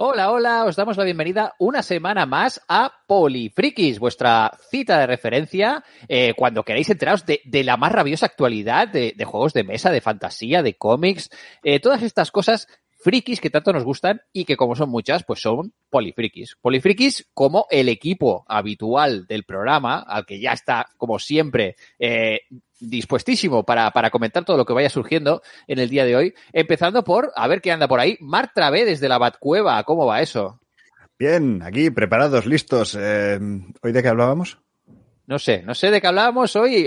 Hola, hola, os damos la bienvenida una semana más a Polifrikis, vuestra cita de referencia eh, cuando queráis enteraros de, la más rabiosa actualidad de, de, juegos de mesa, de fantasía, de cómics, eh, todas estas cosas frikis que tanto nos gustan y que como son muchas, pues son polifrikis. Polifrikis como el equipo habitual del programa, al que ya está, como siempre, eh, dispuestísimo para, para, comentar todo lo que vaya surgiendo en el día de hoy, empezando por, a ver qué anda por ahí, Marc Travé desde la Batcueva, ¿cómo va eso? Bien, aquí preparados, listos. Eh, ¿Hoy de qué hablábamos? No sé, no sé de qué hablábamos hoy.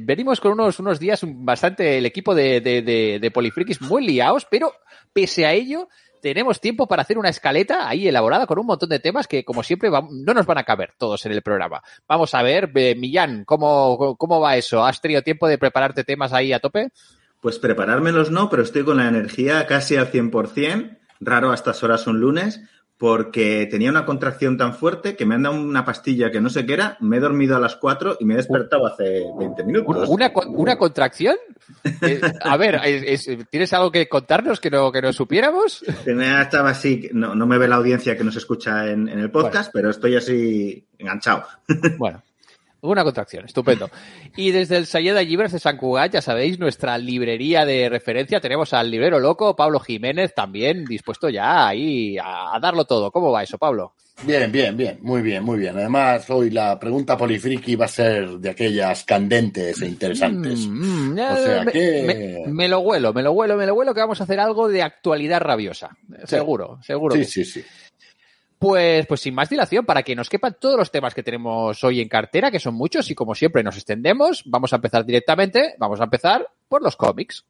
Venimos con unos, unos días bastante, el equipo de, de, de, Polifrikis muy liados, pero pese a ello, tenemos tiempo para hacer una escaleta ahí elaborada con un montón de temas que, como siempre, no nos van a caber todos en el programa. Vamos a ver, eh, Millán, ¿cómo, ¿cómo va eso? ¿Has tenido tiempo de prepararte temas ahí a tope? Pues preparármelos no, pero estoy con la energía casi al 100%, raro a estas horas un lunes, porque tenía una contracción tan fuerte que me han dado una pastilla que no sé qué era, me he dormido a las 4 y me he despertado hace 20 minutos. ¿Una, una contracción? eh, a ver, es, es, ¿tienes algo que contarnos que no, que no supiéramos? Estaba así, no, no, me ve la audiencia que nos escucha en, en el podcast, bueno. pero estoy así enganchado. Bueno. Una contracción, estupendo. Y desde el Sayeda Llibres de San Cugat, ya sabéis, nuestra librería de referencia, tenemos al librero loco, Pablo Jiménez, también dispuesto ya ahí a, a darlo todo. ¿Cómo va eso, Pablo? Bien, bien, bien, muy bien, muy bien. Además, hoy la pregunta polifriki va a ser de aquellas candentes e interesantes. Mm, mm, o sea me, que... Me, me, lo huelo, me lo huelo, me lo huelo que vamos a hacer algo de actualidad rabiosa. Sí. Seguro, seguro. Sí, sí, sí. Pues, pues sin más dilación, para que nos quepan todos los temas que tenemos hoy en cartera, que son muchos, y como siempre nos extendemos, vamos a empezar directamente, vamos a empezar por los cómics.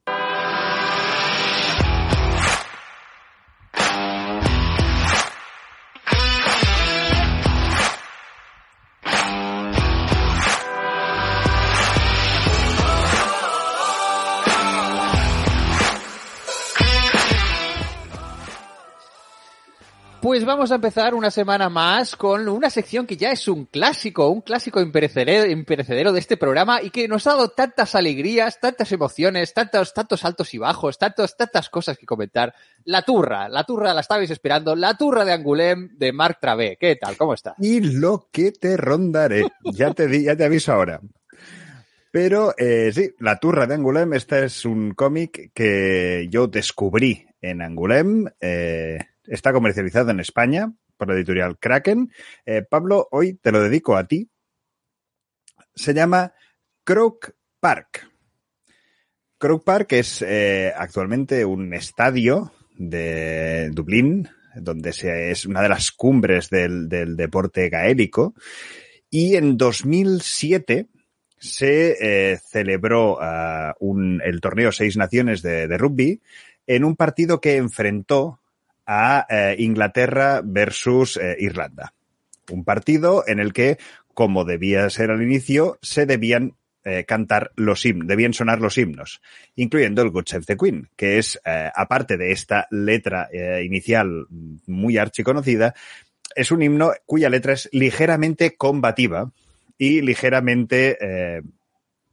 Pues vamos a empezar una semana más con una sección que ya es un clásico, un clásico imperecedero, de este programa y que nos ha dado tantas alegrías, tantas emociones, tantos, tantos altos y bajos, tantos, tantas cosas que comentar. La turra, la turra la estabais esperando, la turra de Angulem de Marc Travé. ¿Qué tal? ¿Cómo estás? Y lo que te rondaré. ya te ya te aviso ahora. Pero eh, sí, La Turra de Angulem, este es un cómic que yo descubrí en Angulem. Eh, está comercializado en España por la editorial Kraken. Eh, Pablo, hoy te lo dedico a ti. Se llama Croke Park. Croke Park es eh, actualmente un estadio de Dublín, donde es una de las cumbres del, deporte gaélico. Y en 2007 se eh, celebró el torneo Seis Naciones de, rugby en un partido que enfrentó a eh, Inglaterra versus eh, Irlanda. Un partido en el que, como debía ser al inicio, se debían eh, cantar los himnos, debían sonar los himnos, incluyendo el God Save the Queen, que es, eh, aparte de esta letra eh, inicial muy archiconocida, es un himno cuya letra es ligeramente combativa y ligeramente eh,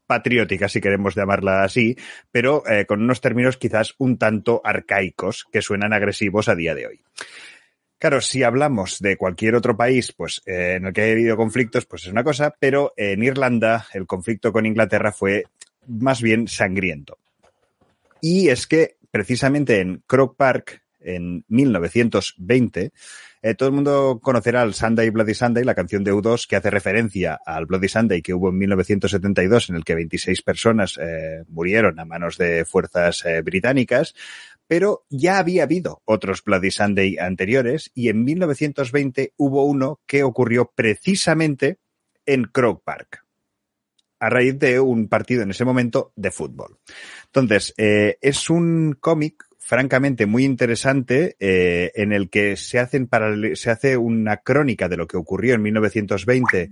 patriótica, si queremos llamarla así, pero eh, con unos términos quizás un tanto arcaicos que suenan agresivos a día de hoy. Claro, si hablamos de cualquier otro país, pues eh, en el que haya habido conflictos, pues es una cosa, pero en Irlanda el conflicto con Inglaterra fue más bien sangriento. Y es que precisamente en Croke Park, en 1920, eh, todo el mundo conocerá el Sunday Bloody Sunday, la canción de U2 que hace referencia al Bloody Sunday que hubo en 1972 en el que 26 personas eh, murieron a manos de fuerzas eh, británicas, pero ya había habido otros Bloody Sunday anteriores y en 1920 hubo uno que ocurrió precisamente en Croke Park. a raíz de un partido en ese momento de fútbol. Entonces, es un cómic francamente muy interesante eh, en el que se hacen se hace una crónica de lo que ocurrió en 1920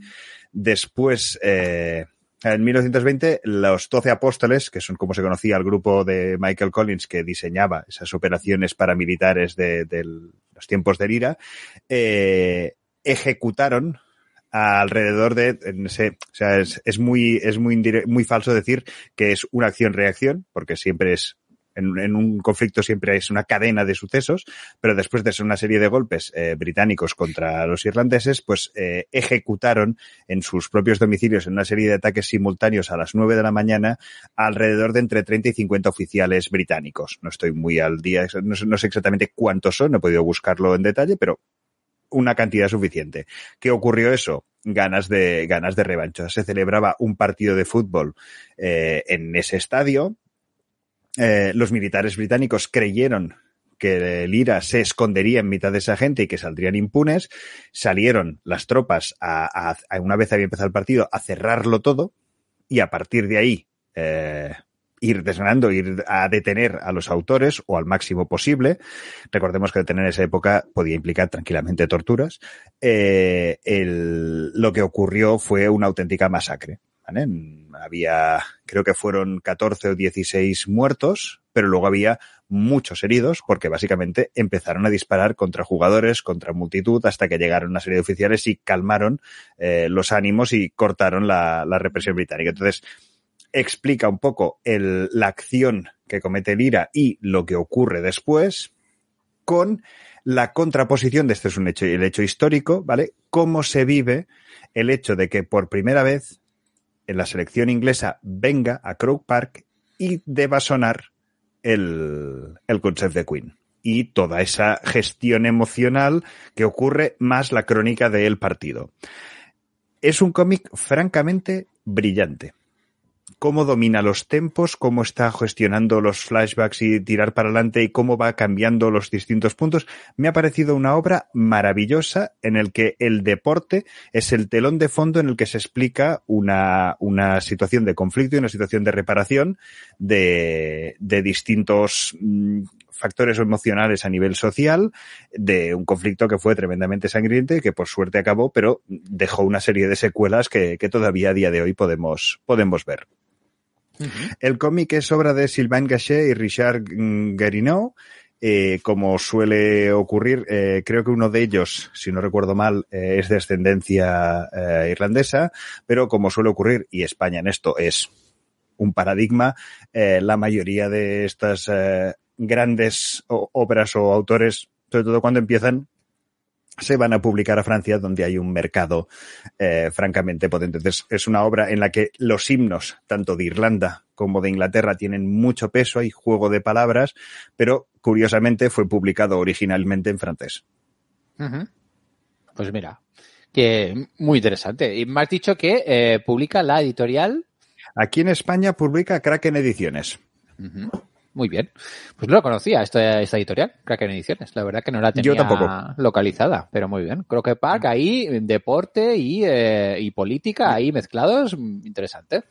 después eh, en 1920 los doce apóstoles que son como se conocía el grupo de Michael Collins que diseñaba esas operaciones paramilitares de, de los tiempos del IRA eh, ejecutaron alrededor de ese, o sea, es, es muy es muy muy falso decir que es una acción-reacción, porque siempre es en, un conflicto siempre es una cadena de sucesos, pero después de ser una serie de golpes eh, británicos contra los irlandeses, pues eh, ejecutaron en sus propios domicilios en una serie de ataques simultáneos a las 9 de la mañana alrededor de entre 30 y 50 oficiales británicos. No estoy muy al día, no no sé exactamente cuántos son, no he podido buscarlo en detalle, pero una cantidad suficiente. ¿Qué ocurrió eso? Ganas de, ganas de revancha. Se celebraba un partido de fútbol eh, en ese estadio. Eh, los militares británicos creyeron que el IRA se escondería en mitad de esa gente y que saldrían impunes. Salieron las tropas a, a- a una vez había empezado el partido a cerrarlo todo y a partir de ahí eh, ir desgranando, ir a detener a los autores o al máximo posible. Recordemos que detener en esa época podía implicar tranquilamente torturas. Eh, el- lo que ocurrió fue una auténtica masacre. ¿Vale? Había, creo que fueron 14 o 16 muertos, pero luego había muchos heridos porque básicamente empezaron a disparar contra jugadores, contra multitud, hasta que llegaron una serie de oficiales y calmaron eh, los ánimos y cortaron la, la represión británica. Entonces, explica un poco el, la acción que comete el IRA y lo que ocurre después con la contraposición de este es un hecho, el hecho histórico, ¿vale? Cómo se vive el hecho de que por primera vez en la selección inglesa venga a Croke Park y deba sonar el, el concept de Queen. Y toda esa gestión emocional que ocurre más la crónica del partido. Es un cómic francamente brillante cómo domina los tempos, cómo está gestionando los flashbacks y tirar para adelante y cómo va cambiando los distintos puntos. Me ha parecido una obra maravillosa en el que el deporte es el telón de fondo en el que se explica una, una situación de conflicto y una situación de reparación de, de distintos mm, factores emocionales a nivel social de un conflicto que fue tremendamente sangriento y que por suerte acabó, pero dejó una serie de secuelas que, que todavía a día de hoy podemos, podemos ver. El cómic es obra de Sylvain Gachet y Richard Guerineau. Eh, como suele ocurrir, eh, creo que uno de ellos, si no recuerdo mal, eh, es de ascendencia eh, irlandesa, pero como suele ocurrir, y España en esto es un paradigma, eh, la mayoría de estas eh, grandes obras o autores, sobre todo cuando empiezan, se van a publicar a Francia, donde hay un mercado eh, francamente potente. Entonces, es una obra en la que los himnos, tanto de Irlanda como de Inglaterra, tienen mucho peso, hay juego de palabras, pero curiosamente fue publicado originalmente en francés. Pues mira, que muy interesante. Y me has dicho que eh, publica la editorial. Aquí en España publica Kraken Ediciones. Muy bien. Pues no lo conocía esta, esta editorial, Kraken Ediciones. La verdad que no la tenía Yo tampoco. localizada, pero muy bien. Creo que Park ahí, deporte y, eh, y política ahí mezclados, mm, interesante.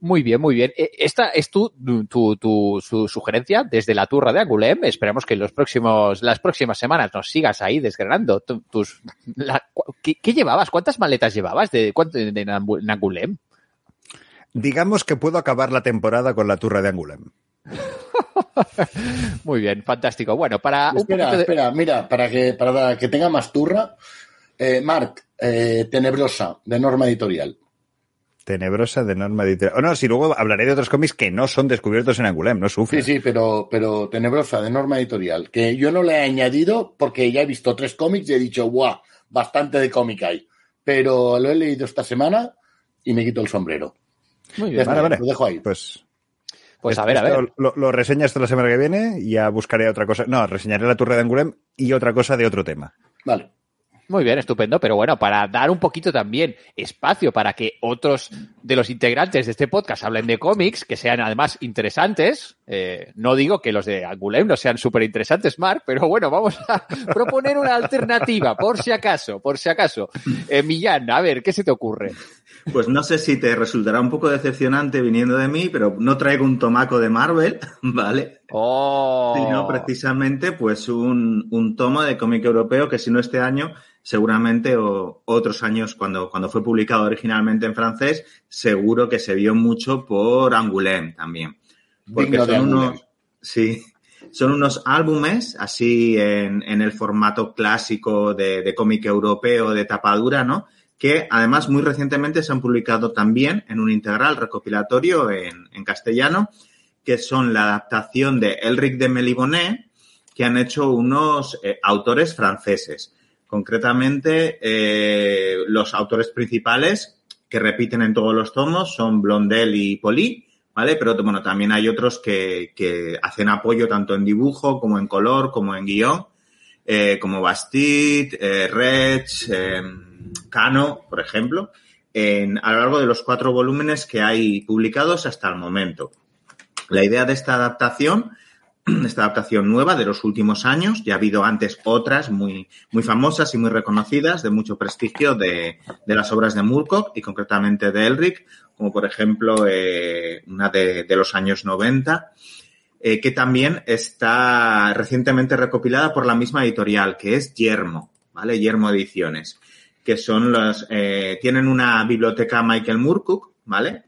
Muy bien, muy bien. Eh, Esta es tu, tu, tu su sugerencia desde la turra de Angulem. Esperamos que en los próximos, las próximas semanas nos sigas ahí desgranando tu- tus. la- ¿qué, qué llevabas? ¿Cuántas maletas llevabas de, de, Nambu- Nangulem? Digamos que puedo acabar la temporada con la turra de Angulem. Muy bien, fantástico. Bueno, para Espera, de- espera, mira, para que, para que tenga más turra, eh, Marc, eh, Tenebrosa, de Norma Editorial. Tenebrosa de norma editorial. Oh, no, si luego hablaré de otros cómics que no son descubiertos en Angulem, no Sí, sufres. sí, pero, pero Tenebrosa, de Norma Editorial, que yo no le he añadido porque ya he visto tres cómics y he dicho, ¡guau! Bastante de cómic hay. Pero lo he leído esta semana y me quito el sombrero. Muy bien. está, Vale, vale. Lo dejo ahí. Pues, Pues a ver, a ver. Lo, lo reseñas esta la semana que viene y ya buscaré otra cosa. No, reseñaré la turra de Angulem y otra cosa de otro tema. Vale. Muy bien, estupendo, pero bueno, para dar un poquito también espacio para que otros de los integrantes de este podcast hablen de cómics, que sean además interesantes, eh, no digo que los de Angulem no sean súper interesantes, Mark, pero bueno, vamos a proponer una alternativa, por si acaso, por si acaso. Eh, Millán, a ver, ¿qué se te ocurre? Pues no sé si te resultará un poco decepcionante viniendo de mí, pero no traigo un tomaco de Marvel, ¿vale? Oh. Sino precisamente pues un, un tomo de cómic europeo que si no este año, seguramente o otros años cuando, cuando fue publicado originalmente en francés, seguro que se vio mucho por Angoulême también. Porque Digno son unos, sí, son unos álbumes así en, en el formato clásico de, de cómic europeo de tapadura, ¿no? Que además muy recientemente se han publicado también en un integral recopilatorio en, en castellano, que son la adaptación de Elric de Melibonet, que han hecho unos eh, autores franceses. Concretamente, eh, los autores principales que repiten en todos los tomos son Blondel y Poli, ¿vale? Pero bueno, también hay otros que, que hacen apoyo tanto en dibujo como en color, como en guion, eh, como Bastid, eh, Rech, eh, Cano, por ejemplo, a lo largo de los cuatro volúmenes que hay publicados hasta el momento. La idea de esta adaptación, esta adaptación nueva de los últimos años, ya ha habido antes otras muy, famosas y muy reconocidas, de mucho prestigio de, las obras de Moorcock y concretamente de Elric, como por ejemplo eh, una de, de, los años 90, eh, que también está recientemente recopilada por la misma editorial, que es Yermo, ¿vale? Yermo Ediciones, que son los, eh, tienen una biblioteca Michael Moorcock, ¿vale?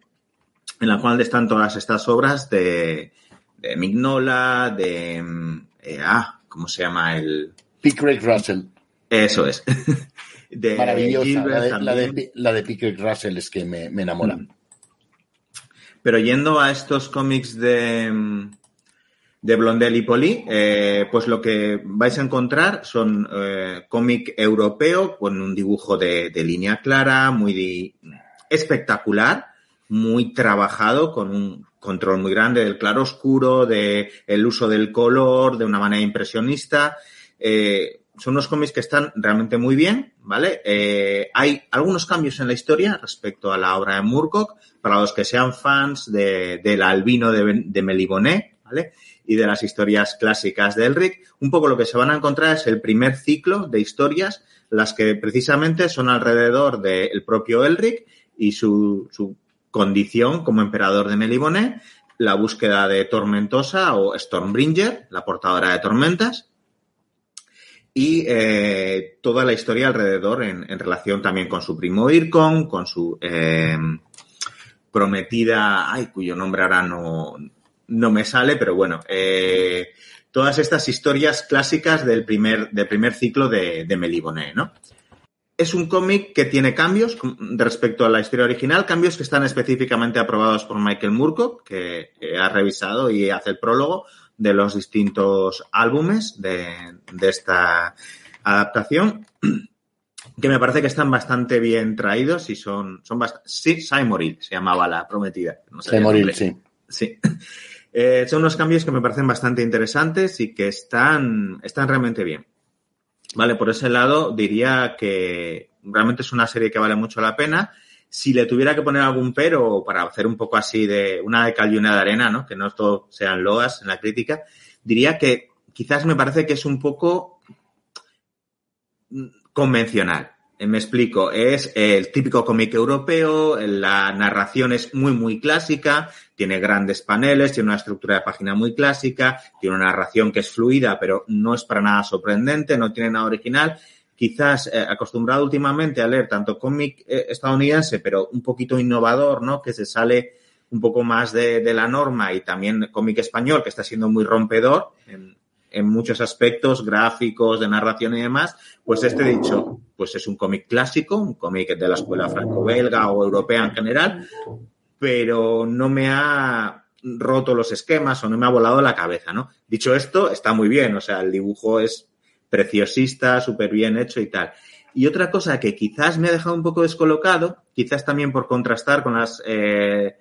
En la cual están todas estas obras de, de Mignola, de, eh, ah, ¿cómo se llama el? Pickrick Russell. Eso es. de Maravillosa. Gilbert, la, de, la, de, la, de, Pickrick Russell es que me, me enamora. Mm. Pero yendo a estos cómics de, de Blondel y Poli, eh, pues lo que vais a encontrar son eh, cómic europeo con un dibujo de, de línea clara, muy di, espectacular, muy trabajado, con un control muy grande del claro oscuro, de el uso del color, de una manera impresionista. Eh, son unos cómics que están realmente muy bien, ¿vale? Eh, hay algunos cambios en la historia respecto a la obra de Moorcock, para los que sean fans de, del albino de, de Melibonet, Y de las historias clásicas de Elric. Un poco lo que se van a encontrar es el primer ciclo de historias, las que precisamente son alrededor del propio Elric y su, su condición como emperador de Melibonet, la búsqueda de Tormentosa o Stormbringer, la portadora de tormentas, y eh, toda la historia alrededor en, relación también con su primo Ircon, con su eh, prometida, ay, cuyo nombre ahora no, no me sale, pero bueno, eh, todas estas historias clásicas del primer, del primer ciclo de, de Melibonet, ¿no? Es un cómic que tiene cambios respecto a la historia original, cambios que están específicamente aprobados por Michael Moorcock, que, ha revisado y hace el prólogo de los distintos álbumes de, de esta adaptación, que me parece que están bastante bien traídos y son, son bastante... Sí, Saimoril se llamaba la prometida. No Saimoril, sí. Sí. Eh, son unos cambios que me parecen bastante interesantes y que están, están realmente bien. Vale, por ese lado diría que realmente es una serie que vale mucho la pena. Si le tuviera que poner algún pero para hacer un poco así de una de cal y una de arena, ¿no? Que no todo sean loas en la crítica, diría que quizás me parece que es un poco convencional. Me explico, es el típico cómic europeo, la narración es muy, muy clásica, tiene grandes paneles, tiene una estructura de página muy clásica, tiene una narración que es fluida, pero no es para nada sorprendente, no tiene nada original. Quizás eh, acostumbrado últimamente a leer tanto cómic eh, estadounidense, pero un poquito innovador, ¿no? Que se sale un poco más de, la norma y también cómic español, que está siendo muy rompedor en muchos aspectos gráficos, de narración y demás, pues este dicho, pues es un cómic clásico, un cómic de la escuela franco-belga o europea en general, pero no me ha roto los esquemas o no me ha volado la cabeza, ¿no? Dicho esto, está muy bien, o sea, el dibujo es preciosista, súper bien hecho y tal. Y otra cosa que quizás me ha dejado un poco descolocado, quizás también por contrastar con las eh,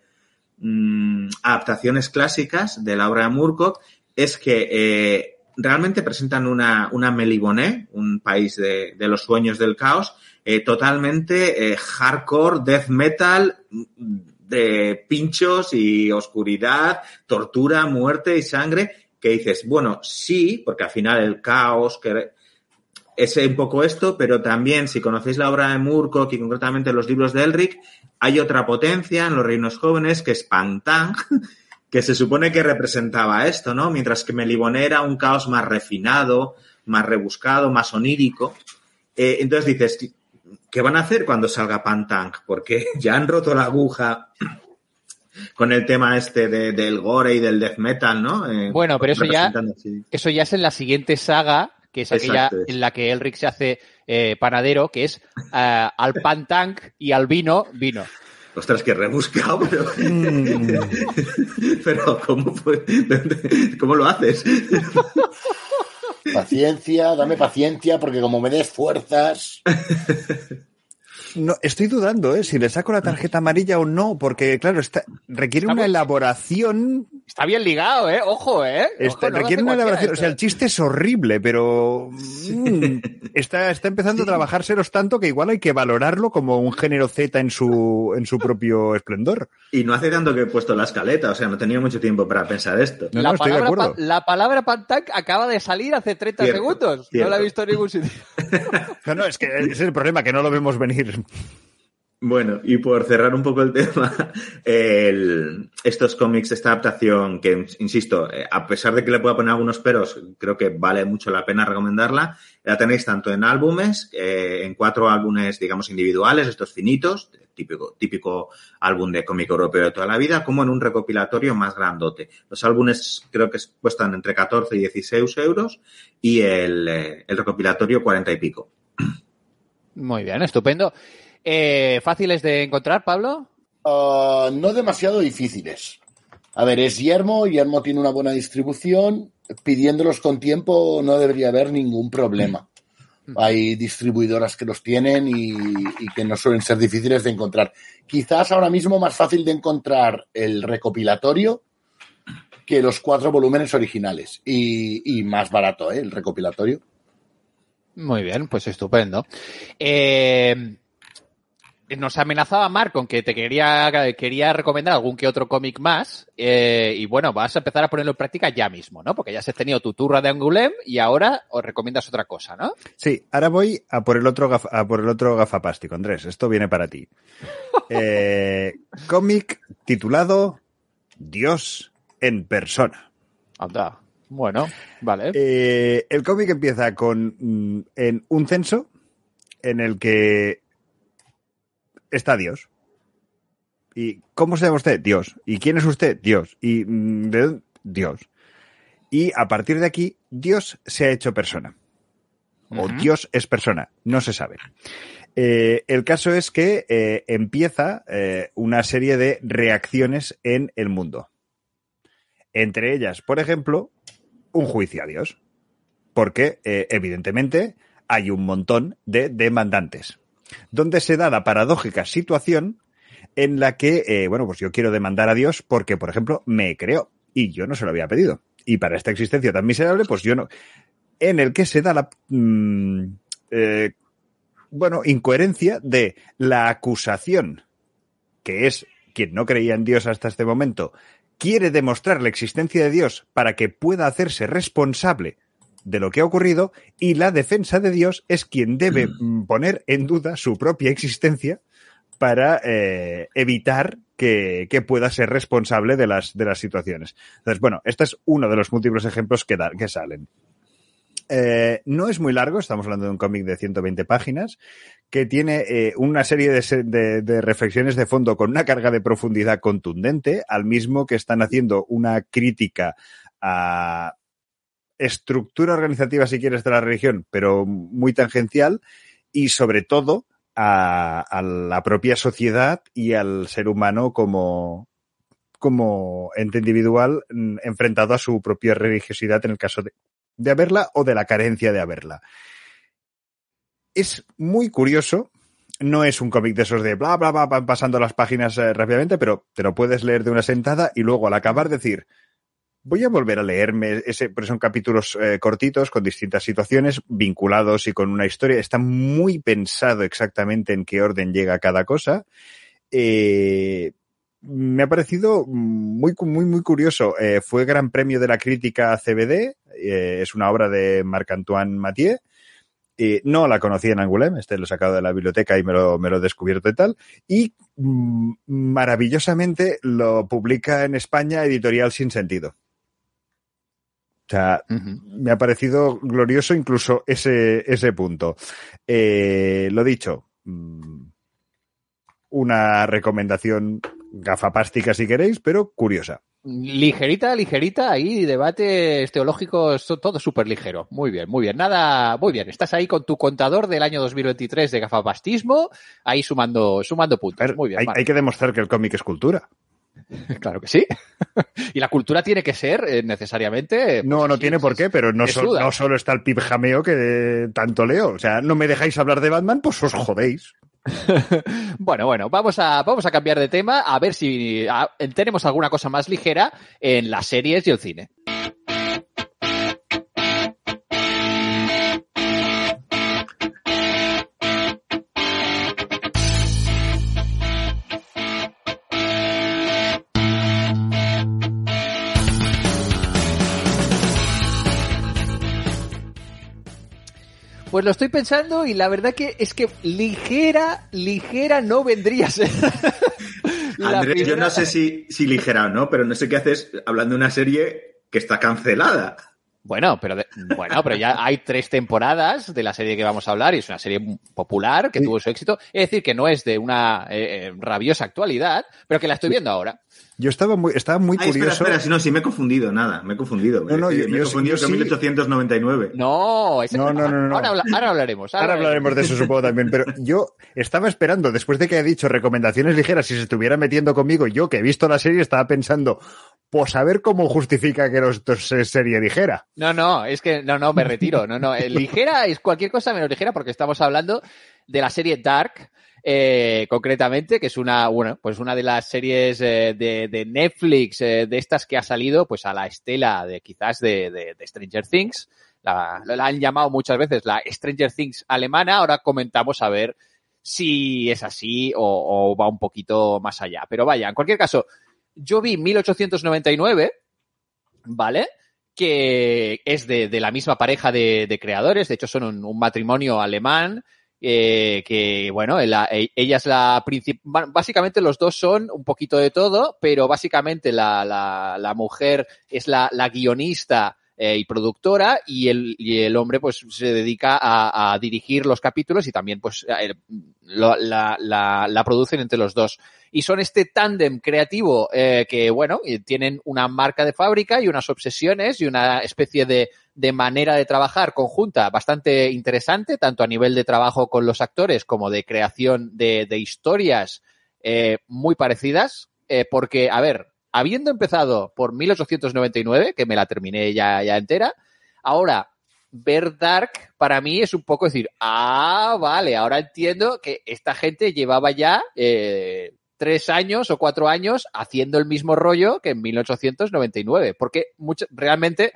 mmm, adaptaciones clásicas de la obra de es que eh, realmente presentan una, una Meliboné, un país de, de, los sueños del caos, eh, totalmente eh, hardcore, death metal, de pinchos y oscuridad, tortura, muerte y sangre, que dices, bueno, sí, porque al final el caos, que es un poco esto, pero también si conocéis la obra de Murkoch y concretamente los libros de Elric, hay otra potencia en los reinos jóvenes que es Pantang, que se supone que representaba esto, ¿no? Mientras que Melibone era un caos más refinado, más rebuscado, más onírico. Eh, entonces dices, ¿qué van a hacer cuando salga Pantang? Porque ya han roto la aguja con el tema este de, del gore y del death metal, ¿no? Eh, bueno, pero eso ya, eso ya es en la siguiente saga, que es aquella en la que Elric se hace eh, panadero, que es eh, al Pantang y al vino, vino. Ostras, que rebuscado, pero. Mm. pero, ¿cómo, ¿cómo lo haces? Paciencia, dame paciencia, porque como me des fuerzas. No, estoy dudando, ¿eh? Si le saco la tarjeta amarilla o no, porque, claro, está, requiere una elaboración. Está bien ligado, ¿eh? Ojo, ¿eh? requiere una elaboración. O sea, el chiste es horrible, pero mm, está, está empezando a trabajárselos tanto que igual hay que valorarlo como un género Z en su, en su propio esplendor. Y no hace tanto que he puesto la escaleta, o sea, no he tenido mucho tiempo para pensar esto. la, palabra, la palabra Pantac acaba de salir hace 30 segundos. No la he visto en ningún sitio. no, no, es que ese es el problema, que no lo vemos venir. Bueno, y por cerrar un poco el tema, estos cómics, esta adaptación, que insisto, eh, a pesar de que le pueda poner algunos peros, creo que vale mucho la pena recomendarla. La tenéis tanto en álbumes, eh, en cuatro álbumes, digamos, individuales, estos finitos, típico, típico álbum de cómic europeo de toda la vida, como en un recopilatorio más grandote. Los álbumes creo que cuestan entre 14 y 16 euros y el, eh, recopilatorio 40 y pico. Muy bien, estupendo. Eh, ¿Fáciles de encontrar, Pablo? Ah, no demasiado difíciles. A ver, es Yermo, Yermo tiene una buena distribución, pidiéndolos con tiempo no debería haber ningún problema. Mm. Hay distribuidoras que los tienen y, que no suelen ser difíciles de encontrar. Quizás ahora mismo más fácil de encontrar el recopilatorio que los cuatro volúmenes originales y, y más barato, ¿eh? el recopilatorio. Muy bien, pues estupendo. Eh, nos amenazaba Mark con que te quería, quería recomendar algún que otro cómic más. Eh, y bueno, vas a empezar a ponerlo en práctica ya mismo, ¿no? Porque ya has tenido tu turra de Angulem y ahora os recomiendas otra cosa, ¿no? Sí, ahora voy a por el otro, a por el otro gafapástico, Andrés. Esto viene para ti. Eh, cómic titulado Dios en persona. Anda. Bueno, vale. Eh, el cómic empieza con mm, en un censo en el que está Dios. ¿Y cómo se llama usted? Dios. ¿Y quién es usted? Dios. ¿Y mm, de dónde? Dios? Y a partir de aquí, Dios se ha hecho persona. O Dios es persona. No se sabe. Eh, el caso es que eh, empieza eh, una serie de reacciones en el mundo. Entre ellas, por ejemplo, un juicio a Dios. Porque, evidentemente, hay un montón de demandantes donde se da la paradójica situación en la que, eh, bueno, pues yo quiero demandar a Dios porque, por ejemplo, me creó y yo no se lo había pedido. Y para esta existencia tan miserable, pues yo no. En el que se da la. Mm, eh, bueno, incoherencia de la acusación, que es quien no creía en Dios hasta este momento, quiere demostrar la existencia de Dios para que pueda hacerse responsable de lo que ha ocurrido y la defensa de Dios es quien debe mm, poner en duda su propia existencia para eh, evitar que, pueda ser responsable de las, de las situaciones. Entonces, bueno, este es uno de los múltiples ejemplos que, que salen. Eh, no es muy largo, estamos hablando de un cómic de 120 páginas, que tiene eh, una serie de, reflexiones de fondo con una carga de profundidad contundente, al mismo que están haciendo una crítica a, estructura organizativa, si quieres, de la religión, pero muy tangencial y sobre todo a, la propia sociedad y al ser humano como, como ente individual mm, enfrentado a su propia religiosidad en el caso de, de haberla o de la carencia de haberla. Es muy curioso. No es un cómic de esos de bla, bla, bla, van pasando las páginas eh, rápidamente, pero te lo puedes leer de una sentada y luego al acabar decir, Voy a volver a leerme ese, pero son capítulos eh, cortitos con distintas situaciones vinculados y con una historia. Está muy pensado exactamente en qué orden llega cada cosa. Eh, me ha parecido muy, muy, muy curioso. Eh, fue Gran Premio de la Crítica CBD. es una obra de Marc-Antoine Mathieu. Eh, no la conocía en Angulem, este lo he sacado de la biblioteca y me lo, me lo he descubierto y tal. Y mm, maravillosamente lo publica en España Editorial Sin Sentido. O sea, me ha parecido glorioso incluso ese, ese punto. Eh, lo dicho, mm, una recomendación gafapástica si queréis, pero curiosa. Ligerita, ligerita, ahí debates teológicos, todo súper ligero. Muy bien, muy bien. Nada, muy bien. Estás ahí con tu contador del año 2023 de gafapastismo, ahí sumando, sumando puntos. Muy bien. hay, que demostrar que el cómic es cultura. Claro que sí. y la cultura tiene que ser eh, necesariamente. No, pues, no sí, tiene por qué, pero no, no solo está el pibjameo que tanto leo. O sea, no me dejáis hablar de Batman, pues os jodéis. Bueno, bueno, vamos a, vamos a cambiar de tema a ver si tenemos alguna cosa más ligera en las series y el cine. Pues lo estoy pensando y la verdad que es que ligera, ligera no vendría a ser. Andrés, yo no sé si, si ligera o no, pero no sé qué haces hablando de una serie que está cancelada. Bueno, pero de- bueno, pero ya hay tres temporadas de la serie que vamos a hablar y es una serie popular que Sí. tuvo su éxito. Es decir, que no es de una eh, eh, rabiosa actualidad, pero que la estoy viendo ahora. Yo estaba muy, estaba muy Ay, espera, curioso. espera, si no, sí me he confundido, nada, me he confundido. No, no, me, yo- me he confundido yo con sí. 1899. No, No, no, no, no. Ahora, ahora hablaremos. Ahora hablaremos de eso, supongo también. Pero yo estaba esperando, después de que haya dicho recomendaciones ligeras, si se estuviera metiendo conmigo, yo que he visto la serie, estaba pensando, a ver cómo justifica que esto es serie ligera. No, no, es que no, no, me retiro. No, no, eh, ligera es cualquier cosa menos ligera porque estamos hablando de la serie Dark, eh, concretamente, que es una, bueno, pues una de las series eh, de, de Netflix, de estas que ha salido, pues a la estela de quizás de, de- Stranger Things. La, han llamado muchas veces la Stranger Things alemana. Ahora comentamos a ver si es así o va un poquito más allá. Pero vaya, en cualquier caso, yo vi 1899, ¿vale? que es de, la misma pareja de, creadores, de hecho son un, matrimonio alemán, eh, que bueno, la- e- ella es la principal, básicamente los dos son un poquito de todo, pero básicamente la, la, la mujer es la, la guionista eh, y productora y el, y el hombre pues se dedica a, dirigir los capítulos y también pues eh, la, la, producen entre los dos. Y son este tándem creativo eh, que, bueno, tienen una marca de fábrica y unas obsesiones y una especie de, de manera de trabajar conjunta bastante interesante, tanto a nivel de trabajo con los actores como de creación de, de historias muy parecidas, porque, a ver, habiendo empezado por 1899, que me la terminé ya, ya entera, ahora ver Dark para mí es un poco decir, ah, vale, ahora entiendo que esta gente llevaba ya eh, tres años o cuatro años haciendo el mismo rollo que en 1899, porque mucho, realmente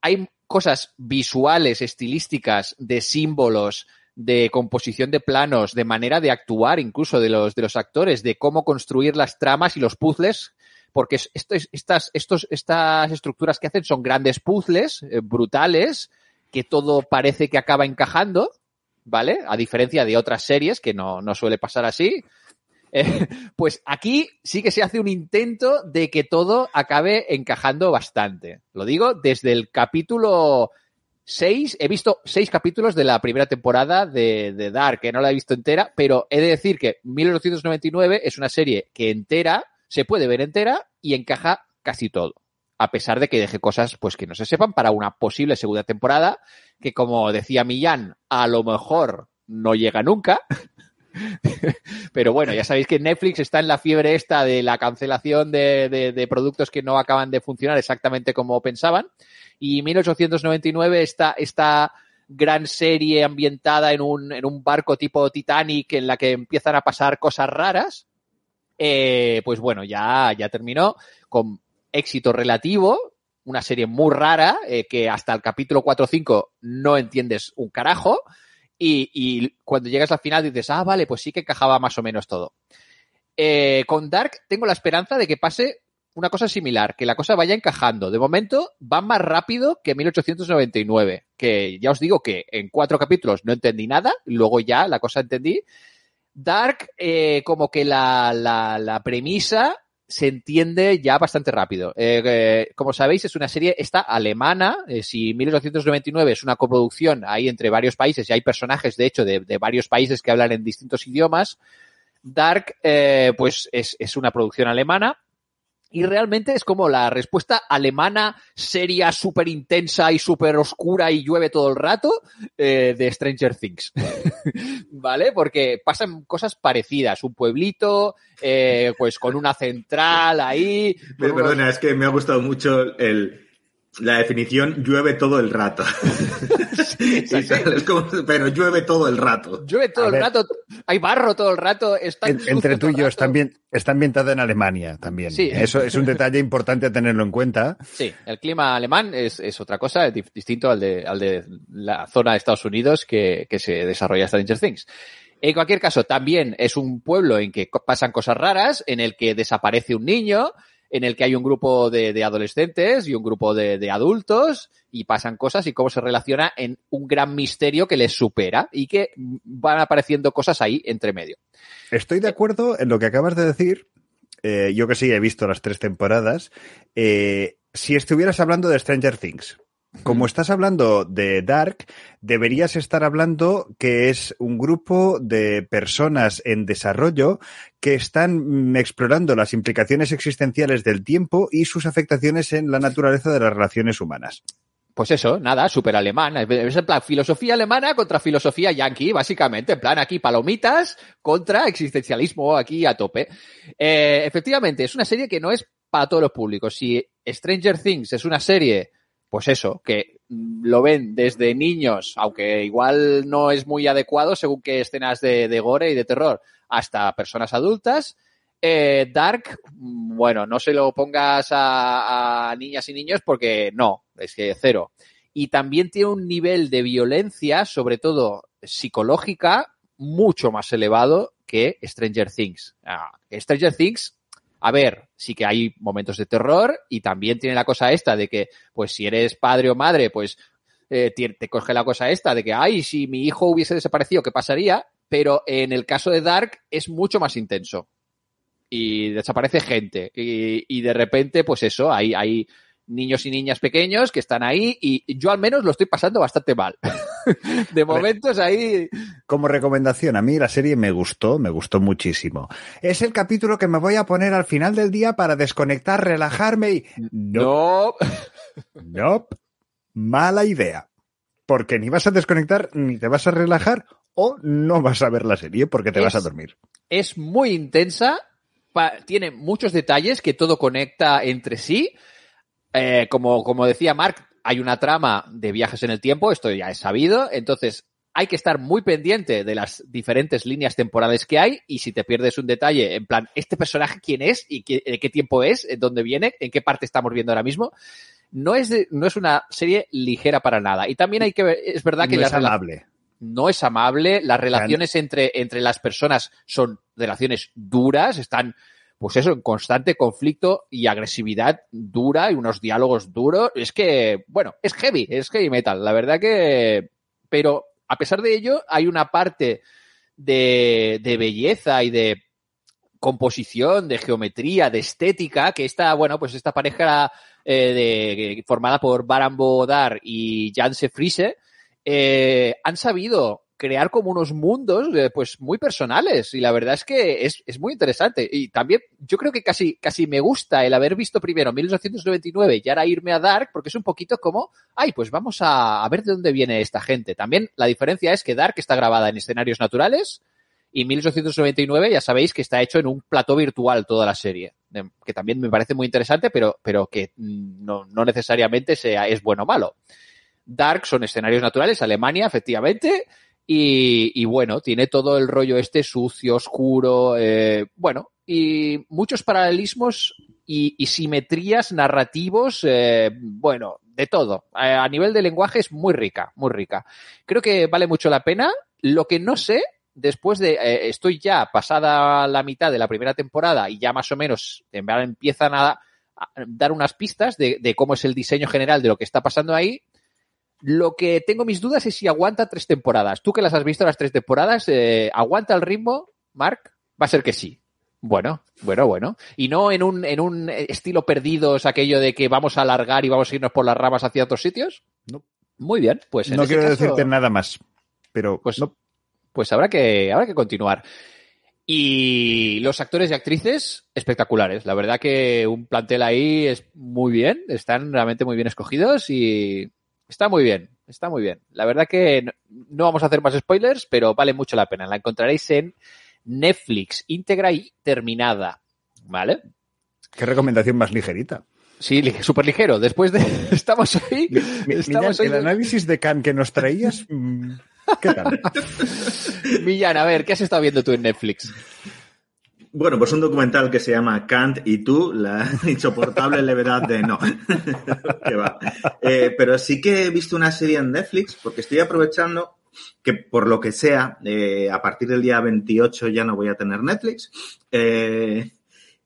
hay cosas visuales, estilísticas, de símbolos, de composición de planos, de manera de actuar incluso de los, de los actores, de cómo construir las tramas y los puzzles, porque estas, estas estructuras que hacen son grandes puzzles, eh, brutales, que todo parece que acaba encajando, ¿vale? A diferencia de otras series que no, no suele pasar así. Eh, pues aquí sí que se hace un intento de que todo acabe encajando bastante. Lo digo desde el capítulo 6. He visto seis capítulos de la primera temporada de, de Dark, que no la he visto entera, pero he de decir que 1999 es una serie que entera, se puede ver entera y encaja casi todo. A pesar de que deje cosas pues que no se sepan para una posible segunda temporada, que como decía Millán, a lo mejor no llega nunca. Pero bueno, ya sabéis que Netflix está en la fiebre esta de la cancelación de, de- productos que no acaban de funcionar exactamente como pensaban. Y 1899 esta, esta gran serie ambientada en un, en un barco tipo Titanic en la que empiezan a pasar cosas raras, eh, pues bueno, ya, ya terminó con éxito relativo, una serie muy rara, eh, que hasta el capítulo 4 o 5 no entiendes un carajo, y, y cuando llegas al final dices, ah, vale, pues sí que encajaba más o menos todo. Eh, con Dark tengo la esperanza de que pase una cosa similar, que la cosa vaya encajando. De momento va más rápido que 1899, que ya os digo que en cuatro capítulos no entendí nada, luego ya la cosa entendí. Dark, eh, como que la, la, la premisa se entiende ya bastante rápido. Eh, eh, como sabéis, es una serie esta alemana. Eh, si 1899 es una coproducción ahí entre varios países y hay personajes, de hecho, de, de varios países que hablan en distintos idiomas, Dark, eh, pues es, es una producción alemana y realmente es como la respuesta alemana seria, súper intensa y súper oscura y llueve todo el rato eh, de Stranger Things. ¿Vale? Porque pasan cosas parecidas. Un pueblito, eh, pues con una central ahí. unos- perdona, es que me ha gustado mucho el, la definición llueve todo el rato. Es como, pero llueve todo el rato. Llueve todo A el ver. rato, hay barro todo el rato, está En- entre tú y yo, está, ambien- está ambientada en Alemania también. Sí. Eso es un detalle importante a tenerlo en cuenta. Sí, el clima alemán es, es otra cosa, dif- distinto al de, al de la zona de Estados Unidos que, que se desarrolla Stranger Things. En cualquier caso, también es un pueblo en que pasan cosas raras, en el que desaparece un niño, en el que hay un grupo de, adolescentes y un grupo de, adultos y pasan cosas y cómo se relaciona en un gran misterio que les supera y que van apareciendo cosas ahí entre medio. Estoy de acuerdo en lo que acabas de decir. Eh, yo que sí he visto las tres temporadas. Eh, si estuvieras hablando de Stranger Things, como estás hablando de Dark, deberías estar hablando que es un grupo de personas en desarrollo que están mm, explorando las implicaciones existenciales del tiempo y sus afectaciones en la naturaleza de las relaciones humanas. Pues eso, nada, súper alemán. Es en plan filosofía alemana contra filosofía yankee, básicamente. En plan aquí palomitas contra existencialismo aquí a tope. Eh, efectivamente, es una serie que no es para todos los públicos. Si Stranger Things es una serie, pues eso, que lo ven desde niños, aunque igual no es muy adecuado según qué escenas de, gore y de terror, hasta personas adultas. Eh, Dark, bueno, no se lo pongas a, a niñas y niños porque no, es que cero. Y también tiene un nivel de violencia, sobre todo psicológica, mucho más elevado que Stranger Things. Ah, Stranger Things, a ver, sí que hay momentos de terror y también tiene la cosa esta de que, pues si eres padre o madre, pues eh, te, coge la cosa esta de que, ay, si mi hijo hubiese desaparecido, ¿qué pasaría? Pero en el caso de Dark es mucho más intenso y desaparece gente. Y, y de repente, pues eso, hay, hay niños y niñas pequeños que están ahí y yo al menos lo estoy pasando bastante mal. de momentos ahí... Como recomendación, a mí la serie me gustó, me gustó muchísimo. Es el capítulo que me voy a poner al final del día para desconectar, relajarme y... No, No, mala idea. Porque ni vas a desconectar, ni te vas a relajar, o no vas a ver la serie porque te Es- vas a dormir. es muy intensa, tiene muchos detalles que todo conecta entre sí. Eh, como, como decía Mark, hay una trama de viajes en el tiempo, esto ya es sabido, entonces hay que estar muy pendiente de las diferentes líneas temporales que hay y si te pierdes un detalle, en plan, ¿este personaje quién es y qué, qué tiempo es, en dónde viene, en qué parte estamos viendo ahora mismo? No es, de- no es una serie ligera para nada. Y también hay que ver, es verdad que No las es amable. no es amable, las relaciones entre, entre las personas son relaciones duras, están, pues eso, en constante conflicto y agresividad dura y unos diálogos duros. Es que, bueno, es heavy, es heavy metal, la verdad que, pero a pesar de ello, hay una parte de, de belleza y de composición, de geometría, de estética, que esta, bueno, pues esta pareja eh, de, formada por Baran Bodar y Janse Friese, eh, han sabido crear como unos mundos eh, pues muy personales. Y la verdad es que es, es muy interesante. Y también yo creo que casi casi me gusta el haber visto primero 1899 y ahora irme a Dark porque es un poquito como ay pues vamos a, a ver de dónde viene esta gente también la diferencia es que Dark está grabada en escenarios naturales y 1899 ya sabéis que está hecho en un plató virtual toda la serie, que también me parece muy interesante, pero, pero que mm, no, no necesariamente sea, es bueno o malo. Dark son escenarios naturales, Alemania, efectivamente, y, bueno, tiene todo el rollo este sucio, oscuro, eh, bueno, y muchos paralelismos y, simetrías narrativos, eh, bueno, de todo. A nivel de lenguaje es muy rica, muy rica. Creo que vale mucho la pena. Lo que no sé, después de, eh, estoy ya pasada la mitad de la primera temporada y ya más o menos empiezan a, dar unas pistas de cómo es el diseño general de lo que está pasando ahí. Lo que tengo mis dudas es si aguanta tres temporadas. Tú que las has visto las tres temporadas, eh, ¿aguanta el ritmo, Mark? Va a ser que sí. Bueno, bueno, bueno. Y no en un, en un estilo perdidos, aquello de que vamos a alargar y vamos a irnos por las ramas hacia otros sitios. No. Muy bien, pues en no quiero caso- decirte nada más, pero Pues, no. pues habrá que, habrá que continuar. Y los actores y actrices espectaculares. La verdad que un plantel ahí es muy bien, están realmente muy bien escogidos y está muy bien, está muy bien. La verdad que no, no vamos a hacer más spoilers, pero vale mucho la pena. La encontraréis en Netflix, íntegra y terminada. ¿Vale? qué recomendación más ligerita. Sí, súper ligero. Después de... Estamos. Mi- mi- estamos Millán, el análisis de Khan que nos traías, mm, ¿qué tal? Millán, a ver, ¿qué has estado viendo tú en Netflix? Bueno, pues un documental que se llama Kant y tú, la insoportable levedad de no. Que va. Eh, pero sí que he visto una serie en Netflix porque estoy aprovechando que por lo que sea, eh, a partir del día 28 ya no voy a tener Netflix. Eh,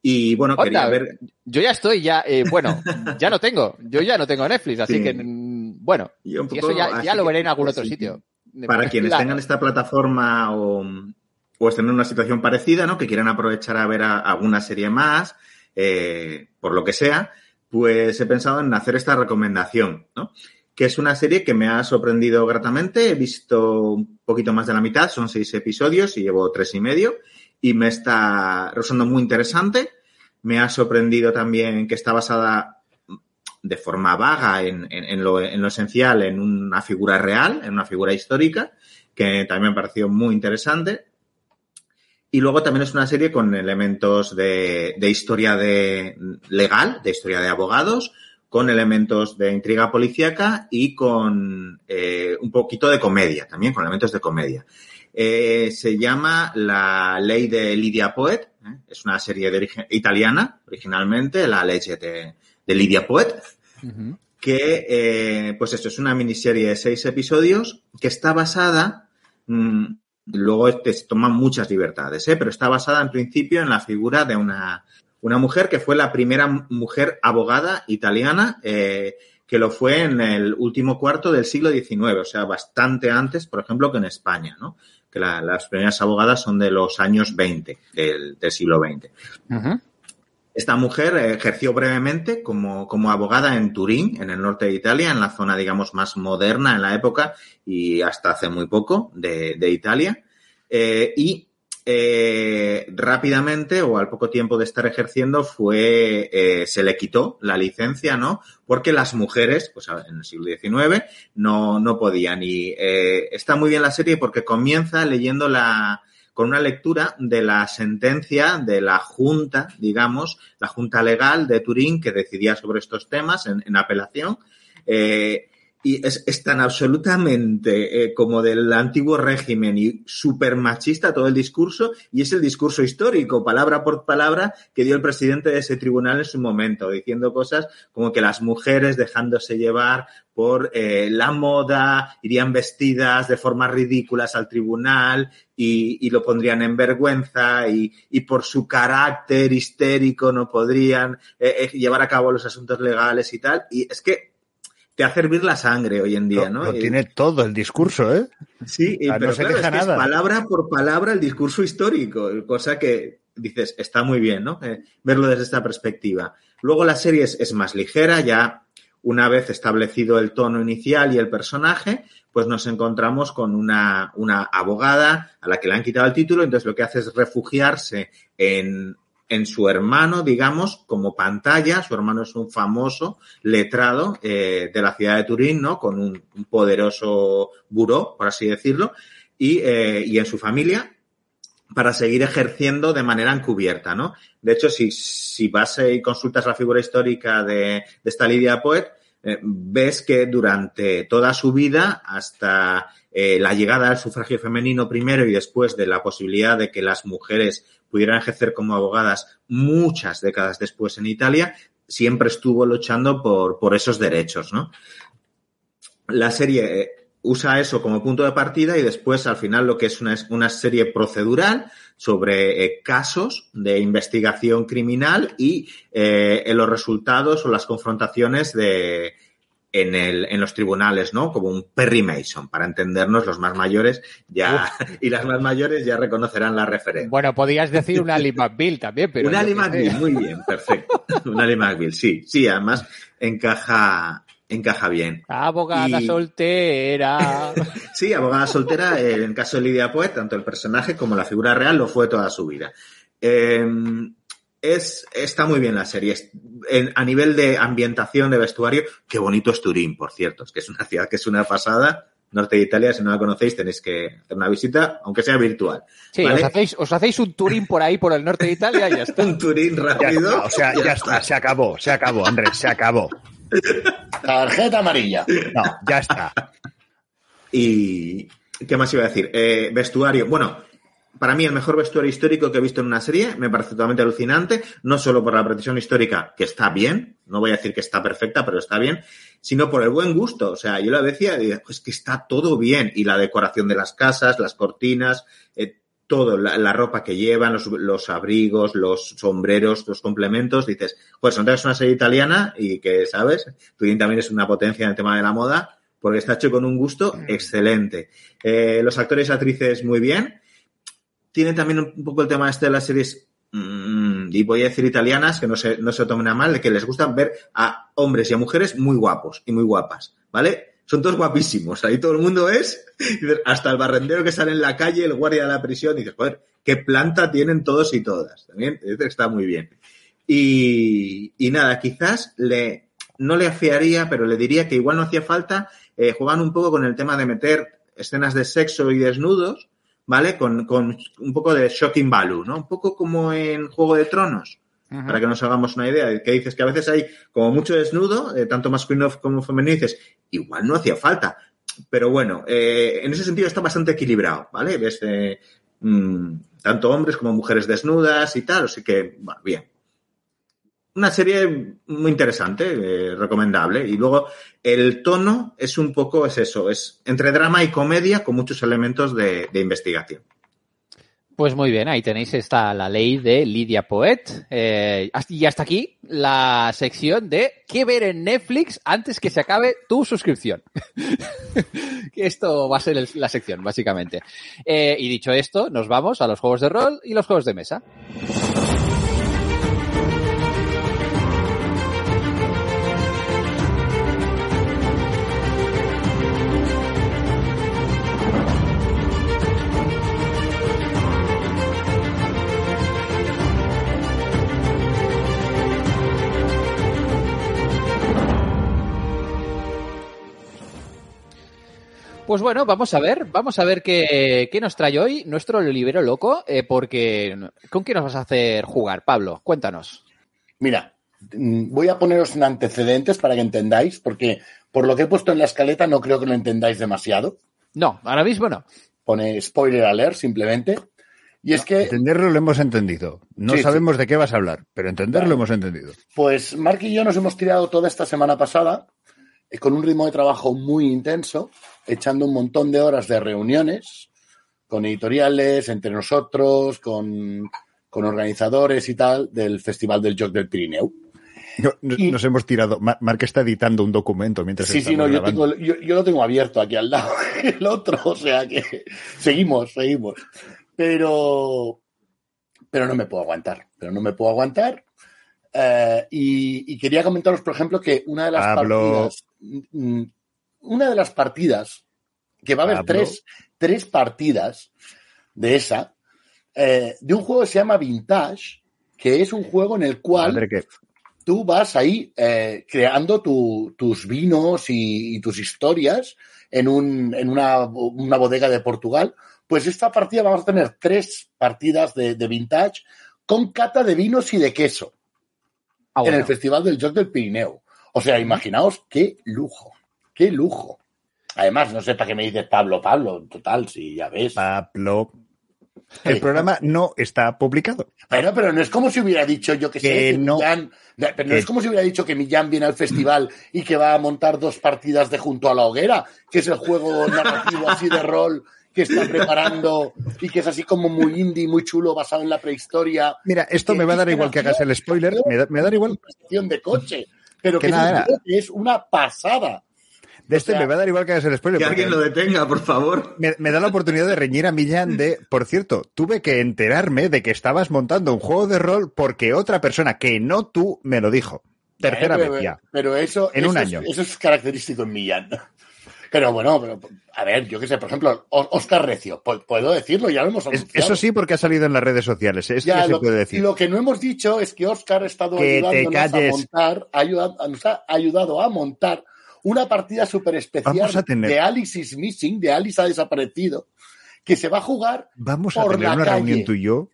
y bueno, quería Onda, ver... Yo ya estoy, ya, eh, bueno, ya no tengo, yo ya no tengo Netflix, así Sí. que, mm, bueno, y poco- eso ya, lo veré en algún pues, otro sí, sitio. Para quienes Claro. tengan esta plataforma o, o estén en una situación parecida, ¿no? Que quieran aprovechar a ver a- alguna serie más, eh, por lo que sea, pues he pensado en hacer esta recomendación, ¿no? Que es una serie que me ha sorprendido gratamente. He visto un poquito más de la mitad, son seis episodios y llevo tres y medio. Y me está resultando muy interesante. Me ha sorprendido también que está basada de forma vaga en, en- en lo, en lo esencial en una figura real, en una figura histórica, que también me ha parecido muy interesante. Y luego también es una serie con elementos de, de historia de, legal, de historia de abogados, con elementos de intriga policíaca y con eh, un poquito de comedia, también con elementos de comedia. Eh, se llama La Ley de Lidia Poet, ¿eh? es una serie de origen italiana, originalmente, La Ley de, de Lidia Poet, que, eh, pues esto es una miniserie de seis episodios que está basada, mmm, luego te toman muchas libertades, ¿eh? pero está basada en principio en la figura de una, una mujer que fue la primera mujer abogada italiana, eh, que lo fue en el último cuarto del siglo XIX, o sea, bastante antes, por ejemplo, que en España, ¿no? Que la- las primeras abogadas son de los años 20 del, siglo XX. Esta mujer ejerció brevemente como, como abogada en Turín, en el norte de Italia, en la zona, digamos, más moderna en la época y hasta hace muy poco de, de Italia. Eh, y eh, rápidamente o al poco tiempo de estar ejerciendo fue, eh, se le quitó la licencia, ¿no? Porque las mujeres, pues en el siglo XIX, no, no podían. Y está muy bien la serie porque comienza leyendo la, con una lectura de la sentencia de la Junta, digamos, la Junta Legal de Turín que decidía sobre estos temas en, en apelación. Eh, y es, es tan absolutamente eh, como del antiguo régimen y súper machista todo el discurso, y es el discurso histórico, palabra por palabra, que dio el presidente de ese tribunal en su momento, diciendo cosas como que las mujeres dejándose llevar por eh, la moda, irían vestidas de formas ridículas al tribunal y, y lo pondrían en vergüenza y, y, por su carácter histérico no podrían eh, eh, llevar a cabo los asuntos legales y tal. Y es que te hace hervir la sangre hoy en día, ¿no? Lo tiene todo el discurso, ¿eh? Sí, O sea, pero no se claro, deja es que nada. es palabra por palabra el discurso histórico, cosa que dices, está muy bien, ¿no? Eh, verlo desde esta perspectiva. Luego la serie es, es, más ligera, ya una vez establecido el tono inicial y el personaje, pues nos encontramos con una, una abogada a la que le han quitado el título, entonces lo que hace es refugiarse en, en su hermano, digamos, como pantalla. Su hermano es un famoso letrado eh, de la ciudad de Turín, ¿no? Con un, poderoso buró, por así decirlo, y, eh, y, en su familia para seguir ejerciendo de manera encubierta, ¿no? De hecho, si, si vas y consultas la figura histórica de, esta Lidia Poet, eh, ves que durante toda su vida, hasta eh, la llegada del sufragio femenino primero y después de la posibilidad de que las mujeres pudieran ejercer como abogadas muchas décadas después en Italia, siempre estuvo luchando por, por esos derechos, ¿no? La serie usa eso como punto de partida y después al final lo que es una, una serie procedural sobre eh, casos de investigación criminal y eh, los resultados o las confrontaciones de, en, el, en los tribunales, ¿no? Como un Perry Mason, para entendernos, los más mayores ya, y las más mayores ya reconocerán la referencia. Bueno, podías decir un Ali McBeal también, pero. Un Ali McBeal, muy bien, perfecto. un Ali McBeal, sí, sí, además encaja, encaja bien. Abogada Y- soltera. Sí, abogada soltera, eh, en el caso de Lidia Poet, tanto el personaje como la figura real lo fue toda su vida. Eh, es, está muy bien la serie. Es- en- a nivel de ambientación, de vestuario, qué bonito es Turín, por cierto. Es que es una ciudad que es una pasada. Norte de Italia, si no la conocéis, tenéis que hacer una visita, aunque sea virtual. Sí, ¿vale? os, hacéis, os hacéis un turín por ahí, por el norte de Italia y ya está. Un Turín Ya rápido. está, o sea, ya está, se acabó, se acabó, Andrés, se acabó. Tarjeta amarilla. No, ya está. Y ¿qué más iba a decir? Eh, vestuario. Bueno, para mí el mejor vestuario histórico que he visto en una serie me parece totalmente alucinante, no solo por la precisión histórica, que está bien, no voy a decir que está perfecta, pero está bien, sino por el buen gusto. O sea, yo lo decía, digo, pues que está todo bien. Y la decoración de las casas, las cortinas, eh, todo, la, la ropa que llevan, los, los abrigos, los sombreros, los complementos, dices, pues son es una serie italiana y que, ¿sabes? Turín también es una potencia en el tema de la moda, porque está hecho con un gusto excelente. Eh, los actores y actrices muy bien. Tiene también un poco el tema este de las series, mm, y voy a decir italianas, que no se, no se tomen a mal, de que les gusta ver a hombres y a mujeres muy guapos y muy guapas, ¿vale? Son todos guapísimos, ahí todo el mundo es, hasta el barrendero que sale en la calle, el guardia de la prisión, y dices, joder, qué planta tienen todos y todas, también, que está muy bien. Y, y nada, quizás le, no le afiaría, pero le diría que igual no hacía falta, eh, jugar un poco con el tema de meter escenas de sexo y desnudos, ¿vale? Con, con un poco de shocking value, ¿no? Un poco como en Juego de Tronos, para que nos hagamos una idea, de que dices que a veces hay como mucho desnudo, eh, tanto masculino como femenino, y dices, igual no hacía falta. Pero bueno, eh, en ese sentido está bastante equilibrado, ¿vale? Ves eh, mm, tanto hombres como mujeres desnudas y tal, así que, bueno, bien. Una serie muy interesante, eh, recomendable. Y luego el tono es un poco, es eso, es entre drama y comedia con muchos elementos de, investigación. Pues muy bien, ahí tenéis esta la ley de Lidia Poet. Eh, y hasta aquí la sección de qué ver en Netflix antes que se acabe tu suscripción. Esto va a ser la sección, básicamente. Eh, y dicho esto, nos vamos a los juegos de rol y los juegos de mesa. Pues bueno, vamos a ver, vamos a ver qué, qué nos trae hoy nuestro libero loco, eh, porque ¿con qué nos vas a hacer jugar, Pablo? Cuéntanos. Mira, mm, voy a poneros en antecedentes para que entendáis, porque por lo que he puesto en la escaleta no creo que lo entendáis demasiado. No, ahora mismo no. Pone spoiler alert simplemente. Y es que, Entenderlo lo hemos entendido. No Sí, sí. sabemos de qué vas a hablar, pero entenderlo hemos entendido. pues Mark y yo nos hemos tirado toda esta semana pasada eh, con un ritmo de trabajo muy intenso, echando un montón de horas de reuniones con editoriales, entre nosotros, con, con organizadores y tal del Festival del Joc del Pirineu. No, Nos, Y- nos hemos tirado. Mar- Mark está editando un documento mientras Sí, sí, no, yo, tengo, yo, yo lo tengo abierto aquí al lado, el otro, o sea que seguimos, seguimos. Pero, pero no me puedo aguantar, pero no me puedo aguantar. Eh, y, y quería comentaros, por ejemplo, que una de las Pablo. partidas, mm, una de las partidas, que va a haber Pablo. tres, tres partidas de esa, eh, de un juego que se llama Vintage, que es un juego en el cual tú vas ahí eh, creando tu- tus vinos y, y tus historias en, un, en una, una bodega de Portugal. Pues esta partida vamos a tener tres partidas de, de vintage con cata de vinos y de queso Ah, en el Festival del Joc del Pirineo. O sea, imaginaos qué lujo, qué lujo. Además, no sé para qué me dices Pablo, Pablo, total, si ya ves. Pablo. El programa no está publicado. Pero, pero no es como si hubiera dicho yo que sé, Que no. Millán- pero no Que- es como si hubiera dicho que Millán viene al festival y que va a montar dos partidas de Junto a la Hoguera, que es el juego narrativo así de rol que está preparando y que es así como muy indie, muy chulo, basado en la prehistoria. Mira, esto me va a dar igual que hagas el spoiler. Me da, me da igual. De coche. Pero Que nada, es una pasada. De este O sea, me va a dar igual que hagas el spoiler. Que alguien lo detenga, por favor. me, me da la oportunidad de reñir a Millán de, por cierto, tuve que enterarme de que estabas montando un juego de rol porque otra persona que no tú me lo dijo. Tercera pero, vez ya. Pero eso, En un es- año. eso es característico en Millán. Pero bueno, pero, a ver, yo qué sé, por ejemplo, Oscar Recio, pu- puedo decirlo, ya lo hemos anunciado. eso sí porque ha salido en las redes sociales. Esto ya, Ya, se lo, puede decir. lo que no hemos dicho es que Oscar ha estado Que ayudándonos a montar, ha ayudado- nos ha ayudado a montar una partida súper especial tener- de Alice is Missing, de Alice ha desaparecido, que se va a jugar Vamos a tener la una calle. reunión tú y yo.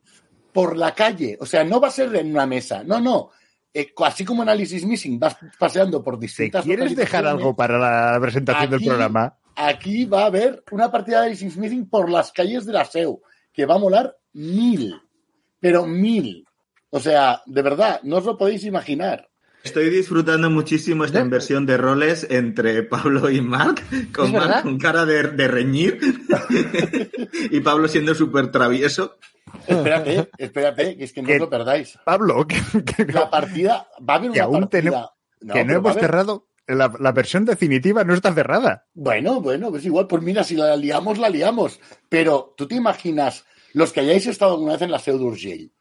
por la calle. O sea, no va a ser en una mesa, no, no. Eh, así como en Alice is Missing vas paseando por ¿Te distintas quieres dejar algo para la presentación del programa? Aquí va a haber una partida de Alice is Missing por las calles de la SEU, que va a molar mil, pero mil. O sea, de verdad, no os lo podéis imaginar. Estoy disfrutando muchísimo esta inversión de roles entre Pablo y Marc, con. Marc con cara de, de reñir y Pablo siendo súper travieso. Espérate, espérate, que es que no os lo perdáis. Pablo, que, que- La partida, va a haber Que una aún partida. tenemos- No, que no hemos cerrado. La, la versión definitiva no está cerrada. Bueno, bueno, pues igual, pues mira, si la liamos, la liamos. Pero tú te imaginas, los que hayáis estado alguna vez en la Seu d'Urgell,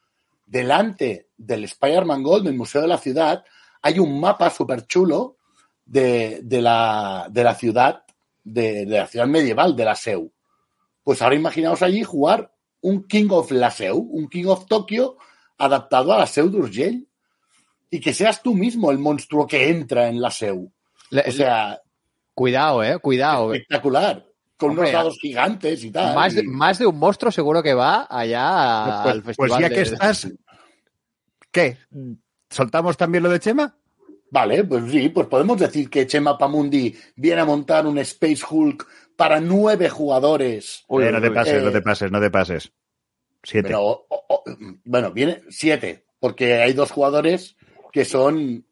delante del Spider-Man Gold, del Museo de la Ciudad, hay un mapa súper chulo de, de la, de la ciudad, de, de la ciudad medieval de la Seu. Pues ahora imaginaos allí jugar un King of la Seu, un King of Tokio adaptado a la Seu d'Urgell. Y que seas tú mismo el monstruo que entra en la Seu. Le- O sea, Cuidado, eh, cuidado. espectacular. Con Hombre, unos dados gigantes y tal. Más de, y- más de un monstruo seguro que va allá Pues, al pues festival. ya de- que estás. ¿Qué? ¿Soltamos también lo de Chema? Vale, pues sí, pues podemos decir que Chema Pamundi viene a montar un Space Hulk para nueve jugadores. Uy, Eh, no te pases, Eh, no te pases, no te pases. Siete. Pero, o- o- bueno, viene siete, porque hay dos jugadores que son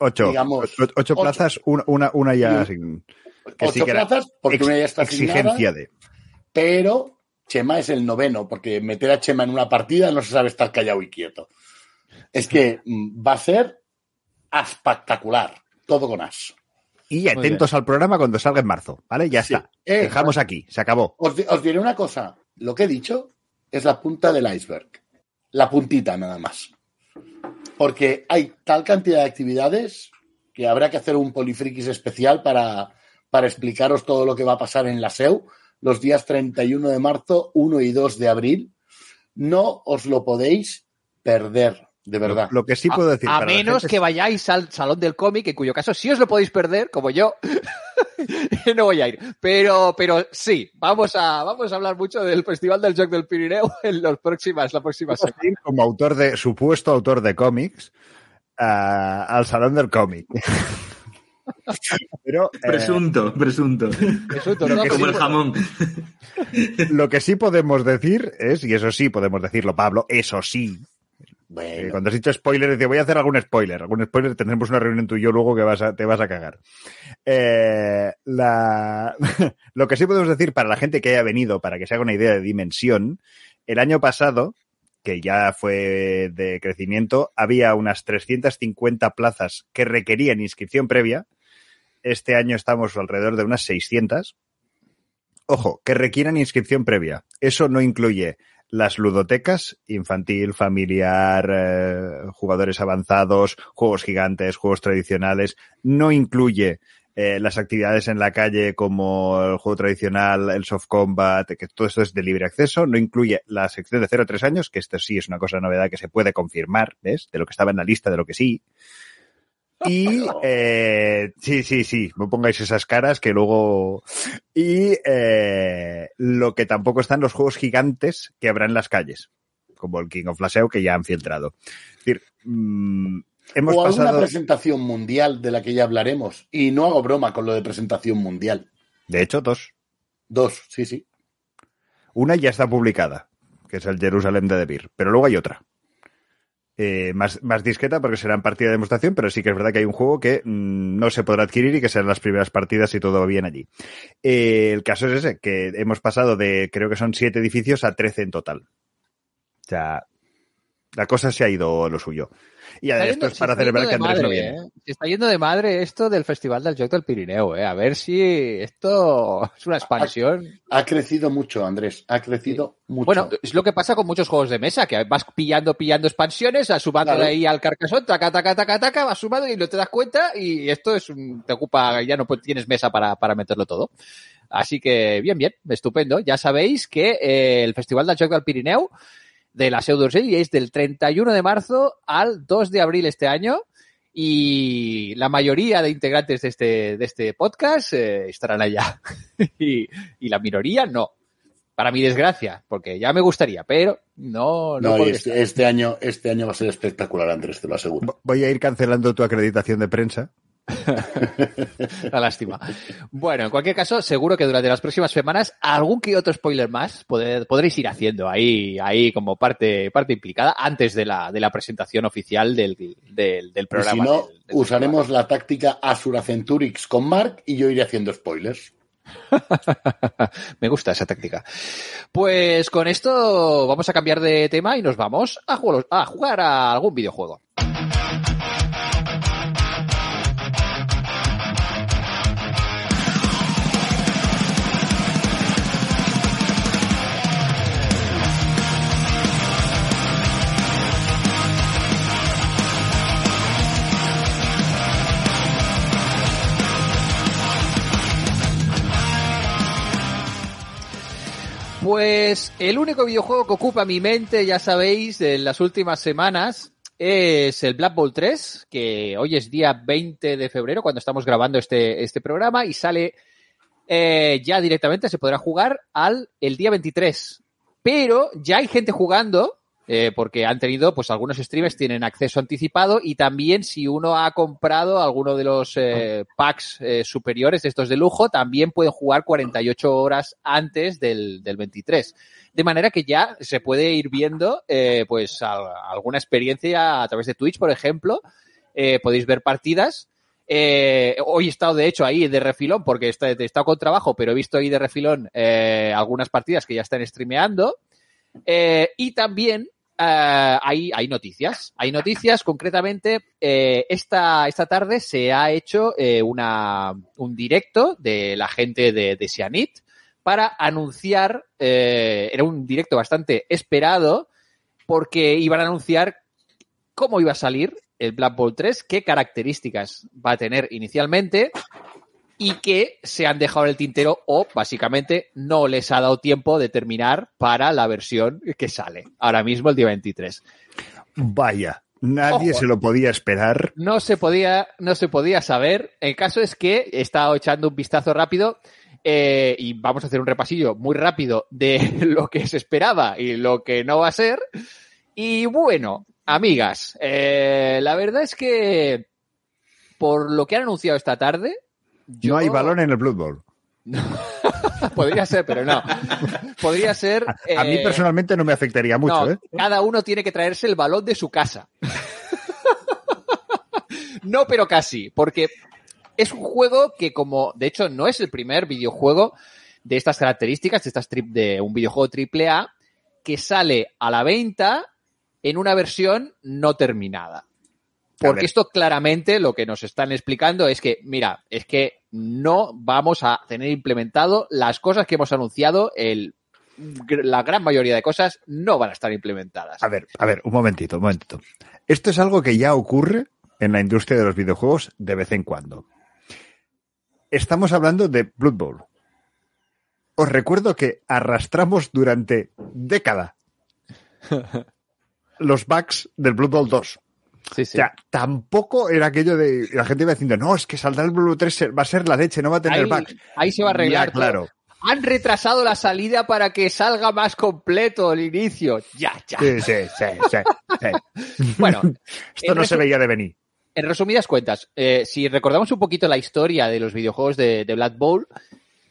ocho. digamos, ocho, ocho. plazas, una, una, una ya sin. que sí ocho que plazas, porque ex- una ya está asignada, exigencia de. pero Chema es el noveno, porque meter a Chema en una partida no se sabe estar callado y quieto. Es que mm, va a ser espectacular, todo con as. Y atentos al programa cuando salga en marzo, ¿vale? Ya Sí. está. Eh, Dejamos aquí, se acabó. Os, os diré una cosa. Lo que he dicho es la punta del iceberg. La puntita nada más. Porque hay tal cantidad de actividades que habrá que hacer un polifrikis especial para, para explicaros todo lo que va a pasar en la SEU los días 31 de marzo, 1 y 2 de abril. No os lo podéis perder, de verdad. Lo que sí puedo decir. a para la menos gente- que vayáis al salón del cómic, en cuyo caso sí os lo podéis perder, como yo. no voy a ir. Pero, pero sí, vamos a, vamos a hablar mucho del Festival del Joc del Pirineo en los próximas, la próxima semana. ir como autor de, supuesto autor de cómics, a- al salón del cómic. Pero eh, Presunto, presunto. Resulta, ¿no? Como el Sí, jamón. lo que sí podemos decir es, y eso sí podemos decirlo, Pablo, eso sí. Eh, cuando has dicho spoiler, dice, voy a hacer algún spoiler. Algún spoiler, tendremos una reunión tú y yo luego que vas a, te vas a cagar. Eh, lo que sí podemos decir para la gente que haya venido, para que se haga una idea de dimensión, el año pasado, que ya fue de crecimiento, había unas 350 plazas que requerían inscripción previa. Este año estamos alrededor de unas 600. Ojo, que requieran inscripción previa. Eso no incluye las ludotecas, infantil, familiar, eh, jugadores avanzados, juegos gigantes, juegos tradicionales. No incluye eh, las actividades en la calle como el juego tradicional, el soft combat, que todo esto es de libre acceso. No incluye la sección de 0 a 3 años, que esto sí es una cosa novedad que se puede confirmar, ¿ves? De lo que estaba en la lista, de lo que sí. Y eh, sí, sí, sí, no pongáis esas caras que luego... Y eh, lo que tampoco están los juegos gigantes que habrá en las calles, como el King of Laseo que ya han filtrado. Es decir, mm, hemos o alguna pasado... presentación mundial de la que ya hablaremos. Y no hago broma con lo de presentación mundial. De hecho, dos. Dos, sí, sí. Una ya está publicada, que es el Jerusalem de Beer. Pero luego hay otra. Eh, más, más discreta porque será en partida de demostración, pero sí que es verdad que hay un juego que mm, no se podrá adquirir y que serán las primeras partidas y todo bien allí. Eh, el caso es ese, que hemos pasado de, creo que son siete edificios a trece en total. O sea, la cosa se ha ido a lo suyo. Y Está esto yendo- es para celebrar que Andrés no madre, viene. ¿eh? Se está yendo de madre esto del Festival del Joc del Pirineo, ¿eh? A ver si esto es una expansión. Ha crecido mucho, Andrés. Ha crecido mucho. Bueno, es lo que pasa con muchos juegos de mesa, que vas pillando, pillando expansiones, vas sumándole Claro. ahí al carcasón, taca, taca, taca, taca, vas sumando y no te das cuenta y esto es un, te ocupa, ya no tienes mesa para, para meterlo todo. Así que, bien, bien, estupendo. Ya sabéis que eh, el Festival del Joc del Pirineo de la Seu d'Urgell es del 31 de marzo al 2 de abril este año y la mayoría de integrantes de este, de este podcast eh, estarán allá y, y la minoría no. Para mi desgracia, porque ya me gustaría, pero no, no, este, este año, este año va a ser espectacular, Andrés, te lo aseguro. Voy a ir cancelando tu acreditación de prensa. La lástima. Bueno, en cualquier caso, seguro que durante las próximas semanas algún que otro spoiler más poder- podréis ir haciendo ahí, ahí como parte, parte implicada antes de la, de la presentación oficial del, del, del Y programa. si no, del- usaremos la táctica Asura Centurix con Mark y yo iré haciendo spoilers. Me gusta esa táctica. Pues con esto vamos a cambiar de tema y nos vamos a jugar a algún videojuego. Pues el único videojuego que ocupa mi mente, ya sabéis, en las últimas semanas es el Black Bolt 3, que hoy es día 20 de febrero cuando estamos grabando este, este programa y sale eh, ya directamente, se podrá jugar al el día 23. Pero ya hay gente jugando, eh, porque han tenido, pues algunos streamers tienen acceso anticipado y también si uno ha comprado alguno de los eh, packs eh, superiores, estos de lujo, también pueden jugar 48 horas antes del, del 23. De manera que ya se puede ir viendo, eh, pues alguna experiencia a través de Twitch, por ejemplo. Podéis ver partidas. Hoy he estado, de hecho, ahí de refilón, porque he estado, con trabajo, pero he visto ahí de refilón algunas partidas que ya están streameando. Y también eh, hay, hay noticias. Hay noticias, concretamente, eh, esta, esta tarde se ha hecho eh, una, un directo de la gente de, de Sianit para anunciar, eh, era un directo bastante esperado, porque iban a anunciar cómo iba a salir el Black Bolt 3, qué características va a tener inicialmente y que se han dejado en el tintero o básicamente no les ha dado tiempo de terminar para la versión que sale ahora mismo el día 23. Vaya, nadie Ojo. se lo podía esperar. No se podía, no se podía saber. El caso es que he estado echando un vistazo rápido eh, y vamos a hacer un repasillo muy rápido de lo que se esperaba y lo que no va a ser. Y bueno, amigas, eh, la verdad es que por lo que han anunciado esta tarde, yo- No hay balón en el Blood Bowl. podría ser, pero no. Podría ser. A mí eh, personalmente no me afectaría mucho, no, ¿eh? Cada uno tiene que traerse el balón de su casa. no, pero casi, porque es un juego que como, de hecho, no es el primer videojuego de estas características, de estas trip de un videojuego triple A, que sale a la venta en una versión no terminada. Porque esto claramente lo que nos están explicando es que, mira, es que no vamos a tener implementado las cosas que hemos anunciado, el, la gran mayoría de cosas no van a estar implementadas. A ver, a ver, un momentito, un momentito. Esto es algo que ya ocurre en la industria de los videojuegos de vez en cuando. Estamos hablando de Blood Bowl. Os recuerdo que arrastramos durante década los bugs del Blood Bowl 2. Sí, O sea, tampoco era aquello de la gente iba diciendo, no, es que saldrá el Bowl 3, va a ser la leche, no va a tener ahí, ahí se va a arreglar. Ya, claro. Han retrasado la salida para que salga más completo el inicio. Ya, ya. Sí, sí, sí, sí, sí. Bueno, Esto no se veía de venir. En resumidas cuentas, eh, si recordamos un poquito la historia de los videojuegos de, de Blood Bowl,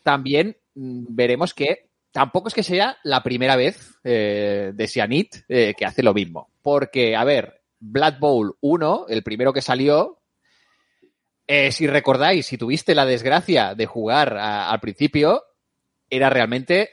también mm, veremos que tampoco es que sea la primera vez eh, de Sianit eh, que hace lo mismo. Porque, a ver, Blood Bowl 1, el primero que salió, eh, si recordáis, si tuviste la desgracia de jugar a- al principio, era realmente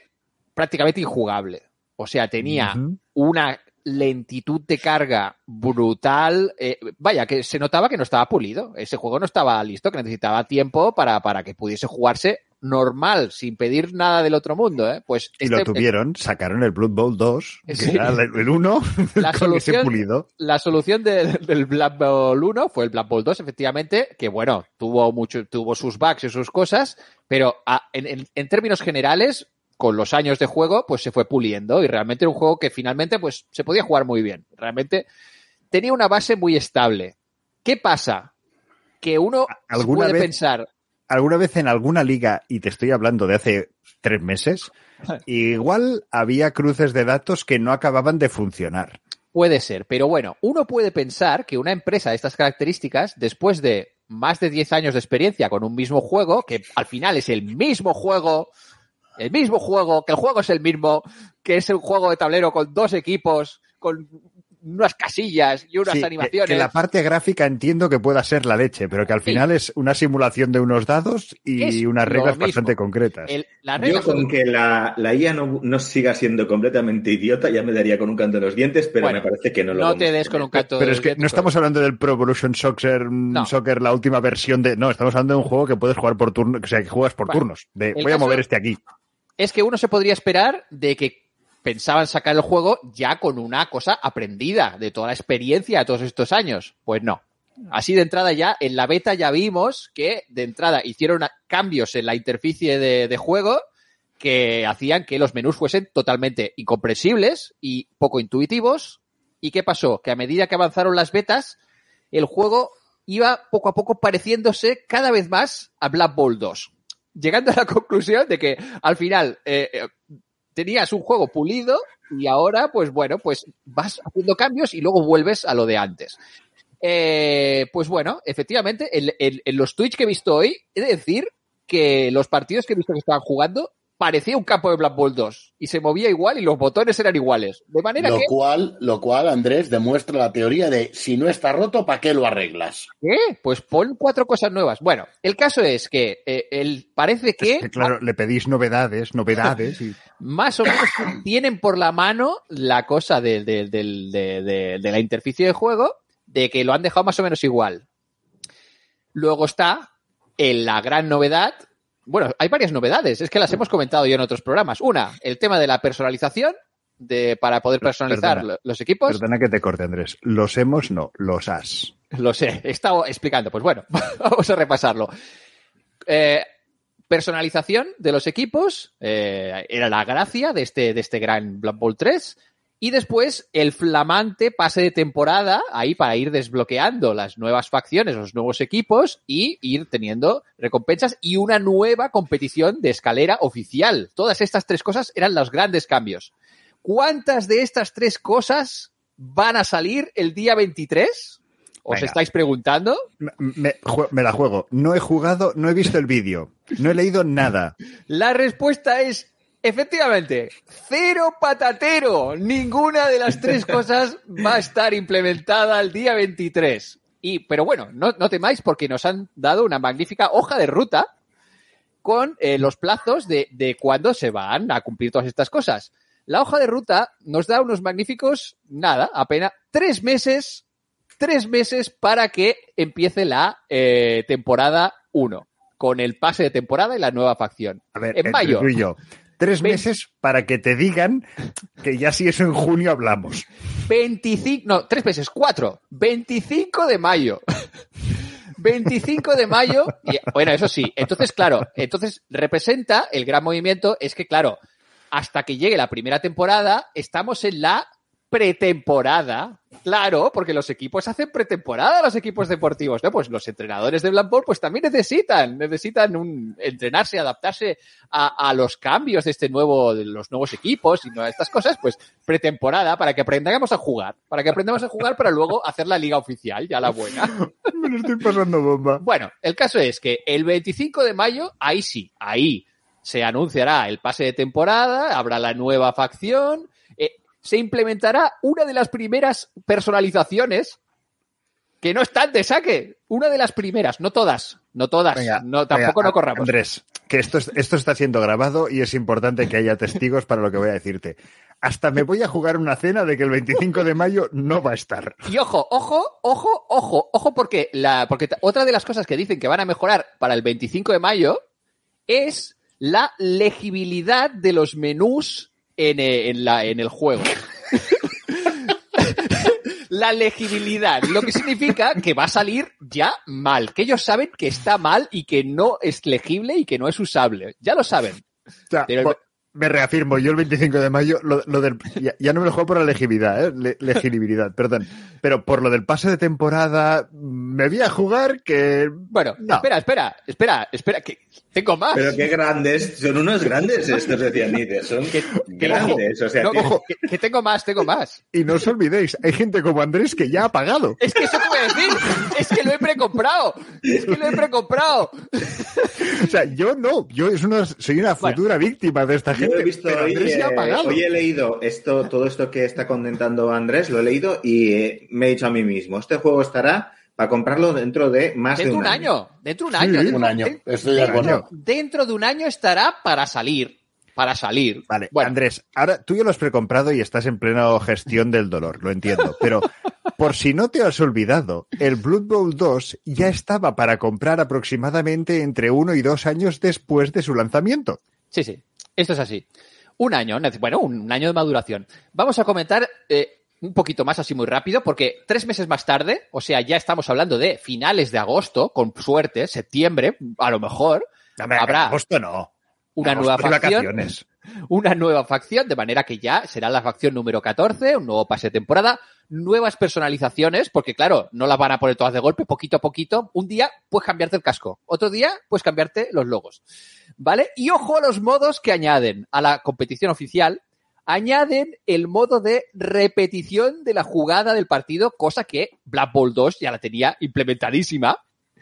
prácticamente injugable. O sea, tenía una lentitud de carga brutal. eh, vaya, que se notaba que no estaba pulido. Ese juego no estaba listo, que necesitaba tiempo para, para que pudiese jugarse normal, sin pedir nada del otro mundo. ¿eh? Pues Y este- lo tuvieron, sacaron el Blood Bowl 2, que Sí. era el el 1, La con ese solución- pulido. la solución de- del Black Bowl 1 fue el Black Bowl 2, efectivamente, que bueno, tuvo mucho, tuvo sus bugs y sus cosas, pero a- en, en- en términos generales, con los años de juego, pues se fue puliendo y realmente era un juego que finalmente pues se podía jugar muy bien. Realmente tenía una base muy estable. ¿Qué pasa? Que uno ¿Alguna puede vez- pensar, alguna vez en alguna liga, y te estoy hablando de hace tres meses, igual había cruces de datos que no acababan de funcionar. Puede ser, pero bueno, uno puede pensar que una empresa de estas características, después de más de 10 años de experiencia con un mismo juego, que al final es el mismo juego, el mismo juego, que el juego es el mismo, que es un juego de tablero con dos equipos, con unas casillas y unas Sí, que- animaciones. Que, la parte gráfica entiendo que pueda ser la leche, pero que al Sí. final es una simulación de unos dados y Es unas reglas mismo. bastante concretas. El- Yo con que la, la IA no, no siga siendo completamente idiota ya me daría con un canto en los dientes, pero Bueno, me parece que no lo no vamos te des con un canto Pero de es que no estamos hablando del Pro Evolution Soccer, mm, No. Soccer, la última versión de. No, estamos hablando de un juego que puedes jugar por turnos, o sea, que juegas por Bueno, turnos. De voy a mover este aquí. es que uno se podría esperar de que pensaban sacar el juego ya con una cosa aprendida de toda la experiencia de todos estos años. Pues no. Así de entrada ya, en la beta ya vimos que de entrada hicieron cambios en la interficie de, de juego que hacían que los menús fuesen totalmente incomprensibles y poco intuitivos. ¿Y qué pasó? Que a medida que avanzaron las betas, el juego iba poco a poco pareciéndose cada vez más a Black Bowl 2 llegando a la conclusión de que al final eh, eh, tenías un juego pulido y ahora, pues bueno, pues vas haciendo cambios y luego vuelves a lo de antes. Eh, pues bueno, efectivamente, en, en- en los tweets que he visto hoy, he de decir que los partidos que he visto que estaban jugando parecía un campo de Black Ball 2 y se movía igual y los botones eran iguales. De manera Lo que, cual, lo cual, Andrés, demuestra la teoría de si no está roto, ¿para qué lo arreglas? ¿qué? Pues pon cuatro cosas nuevas. Bueno, el caso es que eh, el, parece que Es que, claro, le pedís novedades, novedades. Y... más o menos tienen por la mano la cosa de, de- del- de- de- de la interficie de juego, de que lo han dejado más o menos igual. Luego está en la gran novedad. Bueno, hay varias novedades, es que las hemos comentado yo en otros programas. Una, el tema de la personalización, de, para poder personalizar Perdona. los equipos. Perdona que te corte, Andrés. Los hemos, no, los has. Lo sé, he estado explicando. Pues bueno, vamos a repasarlo. Eh, personalización de los equipos eh, era la gracia de este, de este gran Blood Bowl 3. Y después el flamante pase de temporada ahí para ir desbloqueando las nuevas facciones, los nuevos equipos y ir teniendo recompensas y una nueva competición de escalera oficial. Todas estas tres cosas eran los grandes cambios. ¿Cuántas de estas tres cosas van a salir el día 23? ¿Os Venga. estáis preguntando? Me, me la juego. No he jugado, no he visto el vídeo. No he leído nada. La respuesta es, efectivamente, cero patatero. Ninguna de las tres cosas va a estar implementada el día 23. Y, pero bueno, no, no temáis porque nos han dado una magnífica hoja de ruta con eh, los plazos de, de cuándo se van a cumplir todas estas cosas. La hoja de ruta nos da unos magníficos, nada, apenas tres meses, tres meses para que empiece la eh, temporada 1, con el pase de temporada y la nueva facción. A ver, en mayo, tú y yo. Tres Ve- meses para que te digan que ya si eso en junio hablamos. 25, no, tres meses, cuatro, 25 de mayo. 25 de mayo, y, bueno, eso sí, entonces, claro, entonces representa el gran movimiento, es que, claro, hasta que llegue la primera temporada, estamos en la pretemporada. Claro, porque los equipos hacen pretemporada, los equipos deportivos, ¿no? Pues los entrenadores de Blackboard, pues también necesitan, necesitan un, entrenarse, adaptarse a, a los cambios de este nuevo, de los nuevos equipos y no estas cosas, pues pretemporada para que aprendamos a jugar, para que aprendamos a jugar para luego hacer la liga oficial, ya la buena. Me lo estoy pasando bomba. Bueno, el caso es que el 25 de mayo, ahí sí, ahí se anunciará el pase de temporada, habrá la nueva facción, se implementará una de las primeras personalizaciones que no están de saque. Una de las primeras, no todas, no todas, Venga, no, tampoco venga, no corramos. Andrés, que esto, es- esto está siendo grabado y es importante que haya testigos para lo que voy a decirte. Hasta me voy a jugar una cena de que el 25 de mayo no va a estar. Y ojo, ojo, ojo, ojo, ojo, porque, la, porque otra de las cosas que dicen que van a mejorar para el 25 de mayo es la legibilidad de los menús en, eh, en la, en el juego. la legibilidad, lo que significa que va a salir ya mal, que ellos saben que está mal y que no es legible y que no es usable. Ya lo saben. O sea, Pero me reafirmo, yo el 25 de mayo, lo, lo del, ya, ya no me lo juego por la legibilidad, ¿eh? Le- legibilidad, perdón. Pero por lo del pase de temporada, me voy a jugar que... Bueno, No. espera, espera, espera, espera, que tengo más. Pero qué grandes, son unos grandes estos de Cianides, son que grandes. O sea, No, ojo, que, que tengo más, tengo más. Y no os olvidéis, hay gente como Andrés que ya ha pagado. Es que eso te voy a decir. Es que lo he precomprado. Es que lo he precomprado. O sea, yo no, yo es una, soy una Bueno. futura víctima de esta Yo gente. he visto pero hoy, Andrés ya ha eh, pagado. hoy he leído esto, todo esto que está comentando Andrés, lo he leído y eh, me he dicho a mí mismo, este juego estará para comprarlo dentro de más Dentro de un año. Dentro de un año. un Dentro- Un año. de- Estoy de acuerdo. Dentro de un año estará para salir. Para salir. Vale, Bueno, Andrés, ahora tú ya lo has precomprado y estás en plena gestión del dolor, lo entiendo. Pero por si no te has olvidado, el Blood Bowl 2 ya estaba para comprar aproximadamente entre uno y dos años después de su lanzamiento. Sí, sí. Esto es así. Un año, bueno, un año de maduración. Vamos a comentar eh, un poquito más así muy rápido, porque tres meses más tarde, o sea, ya estamos hablando de finales de agosto, con suerte, septiembre, a lo mejor, Habrá. agosto no. Una nueva facción. una nueva facción, de manera que ya será la facción número 14, un nuevo pase de temporada, nuevas personalizaciones, porque claro, no las van a poner todas de golpe, poquito a poquito. Un día puedes cambiarte el casco, otro día puedes cambiarte los logos. ¿Vale? Y ojo a los modos que añaden a la competición oficial. Añaden el modo de repetición de la jugada del partido, cosa que Black Ball 2 ya la tenía implementadísima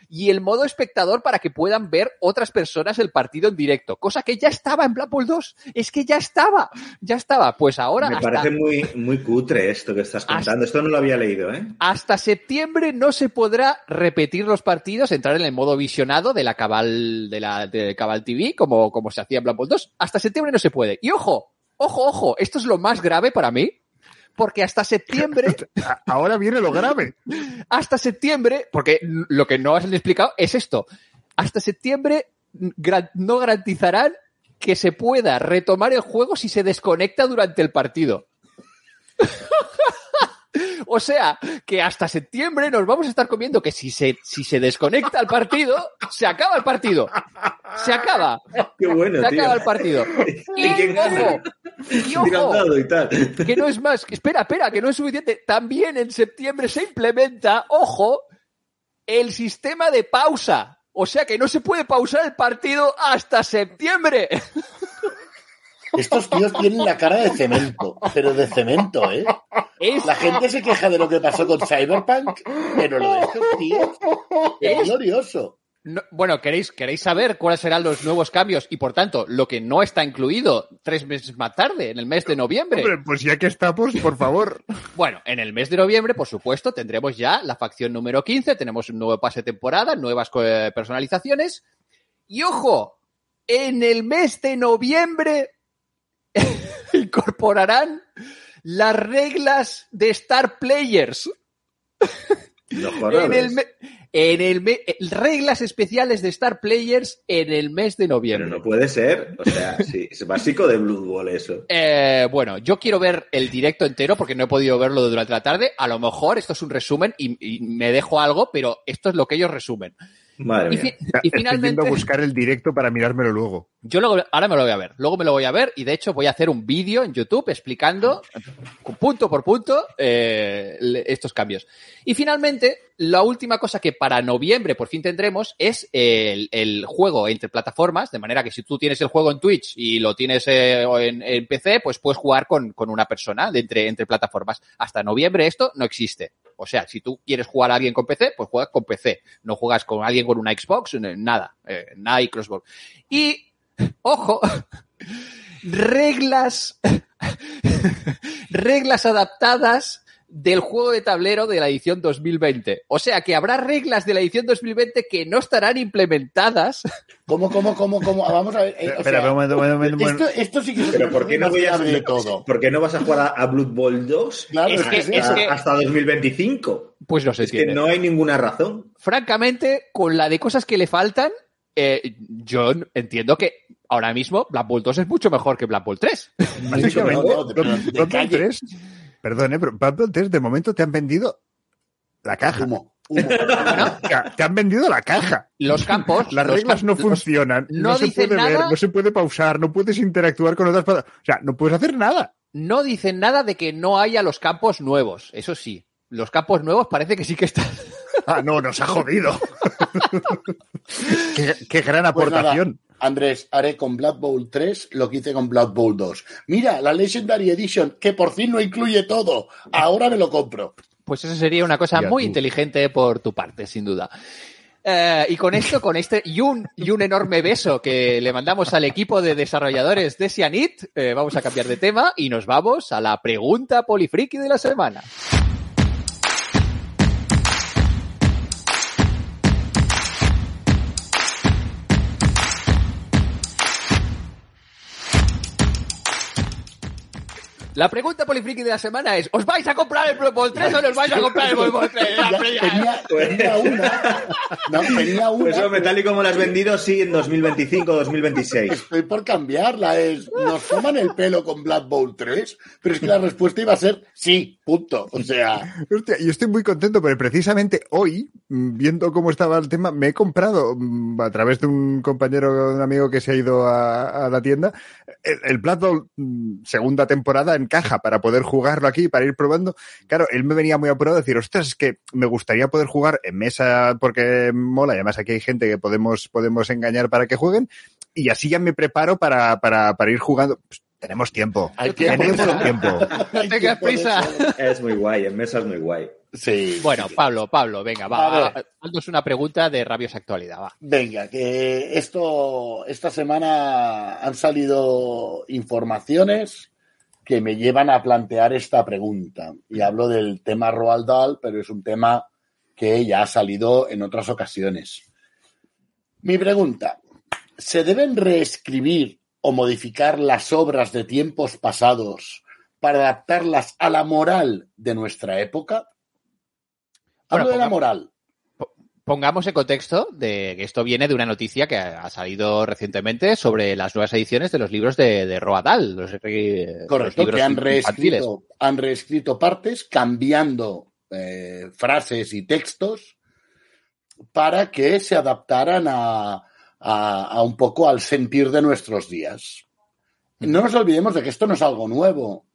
y el modo espectador para que puedan ver otras personas el partido en directo, cosa que ya estaba en Black Ball 2, es que ya estaba, ya estaba, pues ahora Me hasta, parece muy, muy cutre esto que estás contando. Esto no lo había leído, ¿eh? hasta septiembre no se podrá repetir los partidos, entrar en el modo visionado de la Cabal, de la de Cabal TV, como, como se hacía en Black Ball 2, hasta septiembre no se puede. Y ojo, ojo, ojo, esto es lo más grave para mí, porque hasta septiembre Ahora viene lo grave. hasta septiembre, porque lo que no has explicado es esto, hasta septiembre no garantizarán que se pueda retomar el juego si se desconecta durante el partido. o sea, que hasta septiembre nos vamos a estar comiendo que si se, si se desconecta el partido, se acaba el partido. Se acaba. Qué bueno, Se tío. acaba el partido. ¿Y ojo, y ojo, dado y tal. que no es más, espera, espera, que no es suficiente. También en septiembre se implementa, ojo, el sistema de pausa. O sea que no se puede pausar el partido hasta septiembre. Estos tíos tienen la cara de cemento, pero de cemento, ¿eh? Es, La gente se queja de lo que pasó con Cyberpunk, pero lo de estos tíos es glorioso. no- bueno, ¿queréis, queréis saber cuáles serán los nuevos cambios y por tanto lo que no está incluido tres meses más tarde, en el mes de noviembre. Hombre, pues ya que estamos, por favor. Bueno, en el mes de noviembre, por supuesto, tendremos ya la facción número 15, tenemos un nuevo pase de temporada, nuevas eh, personalizaciones. Y ojo, en el mes de noviembre incorporarán las reglas de Star Players. En el, me- en el me- eh, reglas especiales de Star Players en el mes de Pero noviembre. no puede ser. O sea, sí, es básico de Blood Bowl eso. Eh, bueno, yo quiero ver el directo entero porque no he podido verlo durante la tarde. A lo mejor esto es un resumen y, y me dejo algo, pero esto es lo que ellos resumen. Madre Y, mía. fi- y Estoy finalmente, a buscar el directo para mirármelo luego. yo luego, ahora me lo voy a ver. Luego me lo voy a ver y de hecho voy a hacer un vídeo en YouTube explicando punto por punto eh, estos cambios. Y finalmente, la última cosa que para noviembre por fin tendremos es el, el juego entre plataformas, de manera que si tú tienes el juego en Twitch y lo tienes eh, o en, en PC, pues puedes jugar con, con una persona de entre, entre plataformas. Hasta noviembre esto no existe. O sea, si tú quieres jugar a alguien con PC, pues juegas con PC. No juegas con alguien con una Xbox, eh, nada. Eh, nada y crossbow. Y ojo, reglas, reglas adaptadas del juego de tablero de la edición 2020. O sea que habrá reglas de la edición 2020 que no estarán implementadas. ¿Cómo, cómo, cómo, cómo? Vamos a ver. eh, o Espera, sea, un momento, un momento, un momento. esto, esto sí que es Pero ¿por qué no voy a de todo? ¿Por qué no vas a jugar a, a Blood Bowl 2 Claro, Es es que- que, es hasta, que- hasta 2025? Pues no se Es que no hay ninguna razón. Francamente, con la de cosas que le faltan, eh, yo entiendo que ahora mismo Black Bolt 2 es mucho mejor que Black Bolt 3. Básicamente, no, no, de- Blood- de Blood Bowl calle. 3, perdón, eh, pero Bowl 3 de momento te han vendido la caja. Humo, humo. Te- Te han vendido la caja. Los campos. Las los reglas no funcionan, no no, se puede ver, nada. no se puede pausar, no puedes interactuar con otras personas. O sea, no puedes hacer nada. no dicen nada de que no haya los campos nuevos. Eso sí, los campos nuevos parece que sí que están. Ah, no, nos ha jodido. qué, qué gran Pues aportación. Andrés, haré con Blood Bowl 3 lo que hice con Blood Bowl 2. Mira, la Legendary Edition, que por fin no incluye todo. Ahora me lo compro. Pues eso sería una cosa muy inteligente por tu parte, sin duda. Eh, y con esto, con este, y un, y un enorme beso que le mandamos al equipo de desarrolladores de Sianit, eh, vamos a cambiar de tema y nos vamos a la pregunta polifriki de la semana. La pregunta polifriki de la semana es, ¿os vais a comprar el Pro Bowl 3 o no os vais a comprar el Pro Bowl 3? La Ya pre- tenía, tenía una. No, tenía una. Pues hombre, tal y como lo has vendido, sí, en 2025 2026. Estoy por cambiarla. Es, ¿Nos toman el pelo con Blood Bowl 3? Pero es que la respuesta iba a ser sí, punto. O sea, Hostia, yo estoy muy contento porque precisamente hoy, mm, viendo cómo estaba el tema, me he comprado mm, a través de un compañero, un amigo que se ha ido a, a la tienda, el, el Blood Bowl mm, segunda temporada en caja para poder jugarlo aquí, para ir probando. Claro, él me venía muy apurado a decir, ostras, es que me gustaría poder jugar en mesa porque mola y además aquí hay gente que podemos, podemos engañar para que jueguen y así ya me preparo para, para, para ir jugando. Pues, tenemos tiempo. hay tiempo. Tenemos tiempo. Hay tengas prisa. Es muy guay, en mesa es muy guay. Sí. Bueno. Pablo, Pablo, venga, va, haznos una pregunta de rabiosa actualidad, va. Venga, que esto, esta semana han salido informaciones que me llevan a plantear esta pregunta. Y hablo del tema Roald Dahl, pero es un tema que ya ha salido en otras ocasiones. Mi pregunta, ¿se deben reescribir o modificar las obras de tiempos pasados para adaptarlas a la moral de nuestra época? Hablo Bueno, de la moral. Pongamos en contexto de que esto viene de una noticia que ha salido recientemente sobre las nuevas ediciones de los libros de, de Roald Dahl, los, eh, los Correcto, libros que han reescrito, han reescrito partes cambiando eh, frases y textos para que se adaptaran a, a- a un poco al sentir de nuestros días. No nos olvidemos de que esto no es algo nuevo.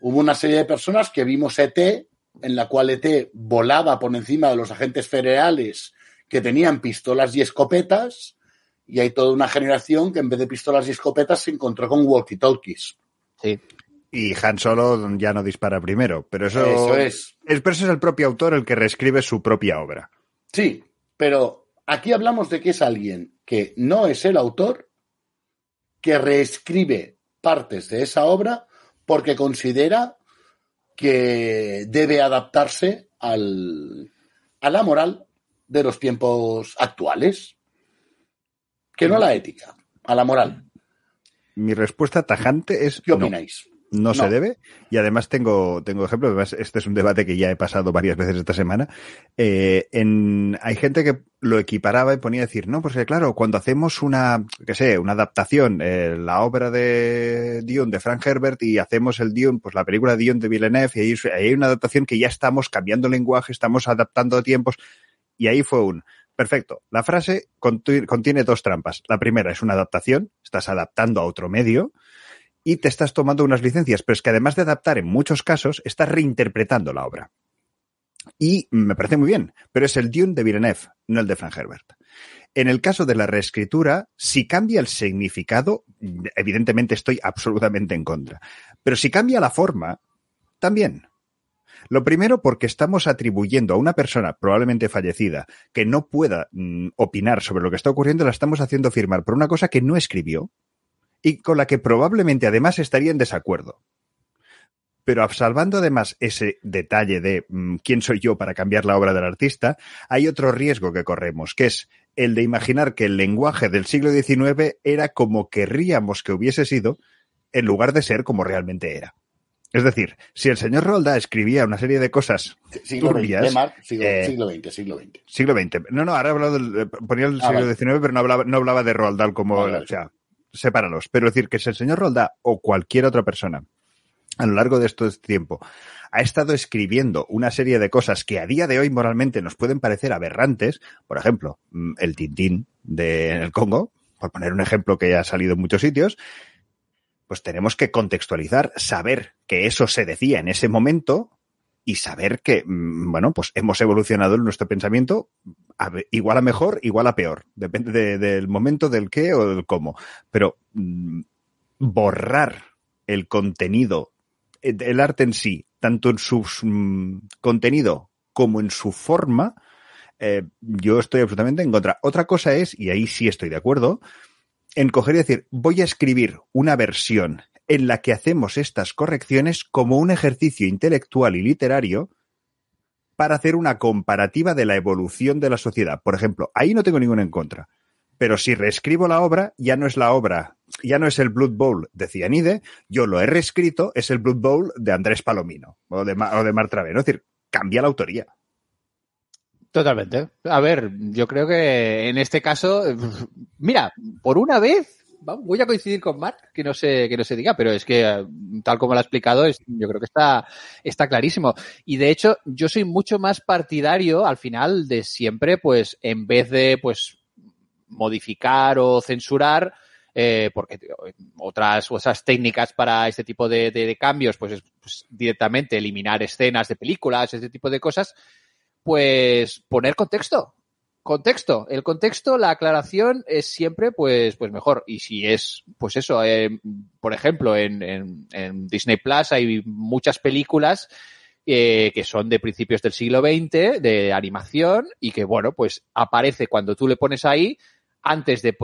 Hubo una serie de personas que vimos ET, en la cual ET volaba por encima de los agentes federales que tenían pistolas y escopetas, y hay toda una generación que en vez de pistolas y escopetas se encontró con walkie-talkies. Sí. Y Han Solo ya no dispara primero, pero eso, Eso es. es. Pero eso es el propio autor el que reescribe su propia obra. Sí, pero aquí hablamos de que es alguien que no es el autor, que reescribe partes de esa obra porque considera que debe adaptarse al, a la moral de los tiempos actuales. Que no a la ética, a la moral. Mi respuesta tajante es ¿Qué no, no se debe. Y además tengo, tengo ejemplos. Además, este es un debate que ya he pasado varias veces esta semana. Eh, en, hay gente que lo equiparaba y ponía a decir, no, pues claro, cuando hacemos una, qué sé, una adaptación, eh, la obra de Dion de Frank Herbert y hacemos el Dion, pues la película Dion de Villeneuve, y ahí, ahí hay una adaptación que ya estamos cambiando lenguaje, estamos adaptando tiempos. Y ahí fue un, perfecto, la frase conti- contiene dos trampas. La primera es una adaptación, estás adaptando a otro medio y te estás tomando unas licencias, pero es que además de adaptar en muchos casos, estás reinterpretando la obra. Y me parece muy bien, pero es el Dune de Villeneuve, no el de Frank Herbert. En el caso de la reescritura, si cambia el significado, evidentemente estoy absolutamente en contra. Pero si cambia la forma, también. Lo primero, porque estamos atribuyendo a una persona probablemente fallecida que no pueda mm, opinar sobre lo que está ocurriendo, la estamos haciendo firmar por una cosa que no escribió y con la que probablemente además estaría en desacuerdo. Pero salvando además ese detalle de mm, quién soy yo para cambiar la obra del artista, hay otro riesgo que corremos, que es el de imaginar que el lenguaje del siglo XIX era como querríamos que hubiese sido, en lugar de ser como realmente era. Es decir, si el señor Rolda escribía una serie de cosas Siglo turbias, XX, siglo, eh, siglo XX, siglo XX. siglo XX. No, no, ahora he hablado del, ponía el Ah, siglo. XIX, pero no hablaba, no hablaba de Roald Dahl como, vale. o sea, sepáralos. Pero decir que si el señor Dahl o cualquier otra persona a lo largo de este tiempo ha estado escribiendo una serie de cosas que a día de hoy moralmente nos pueden parecer aberrantes, por ejemplo, mm, el Tintín de en el Congo, por poner un ejemplo que ya ha salido en muchos sitios, pues tenemos que contextualizar, saber que eso se decía en ese momento y saber que, mm, bueno, pues hemos evolucionado en nuestro pensamiento a igual a mejor, igual a peor. Depende de- del momento, del qué o del cómo. Pero mm, borrar el contenido, el arte en sí, tanto en su mm, contenido como en su forma, eh, yo estoy absolutamente en contra. Otra cosa es, y ahí sí estoy de acuerdo, en coger y decir, voy a escribir una versión en la que hacemos estas correcciones como un ejercicio intelectual y literario para hacer una comparativa de la evolución de la sociedad. Por ejemplo, ahí no tengo ninguna en contra. Pero si reescribo la obra, ya no es la obra, ya no es el Blood Bowl de Cianide, yo lo he reescrito, es el Blood Bowl de Andrés Palomino o de, o de. Es decir, cambia la autoría. Totalmente. A ver, yo creo que en este caso, mira, por una vez voy a coincidir con Mark, que no se, que no se diga, pero es que eh, tal como lo ha explicado, es, yo creo que está, está clarísimo. Y de hecho, yo soy mucho más partidario al final de siempre, pues, en vez de, pues, modificar o censurar, eh, porque otras, otras técnicas para este tipo de, de- de cambios, pues es pues, directamente eliminar escenas de películas, este tipo de cosas, pues poner contexto. Contexto. El contexto, la aclaración es siempre, pues, pues mejor. Y si es, pues eso, eh, por ejemplo, en, en- en Disney Plus hay muchas películas eh, que son de principios del siglo XX, de animación, y que, bueno, pues aparece cuando tú le pones ahí, antes de,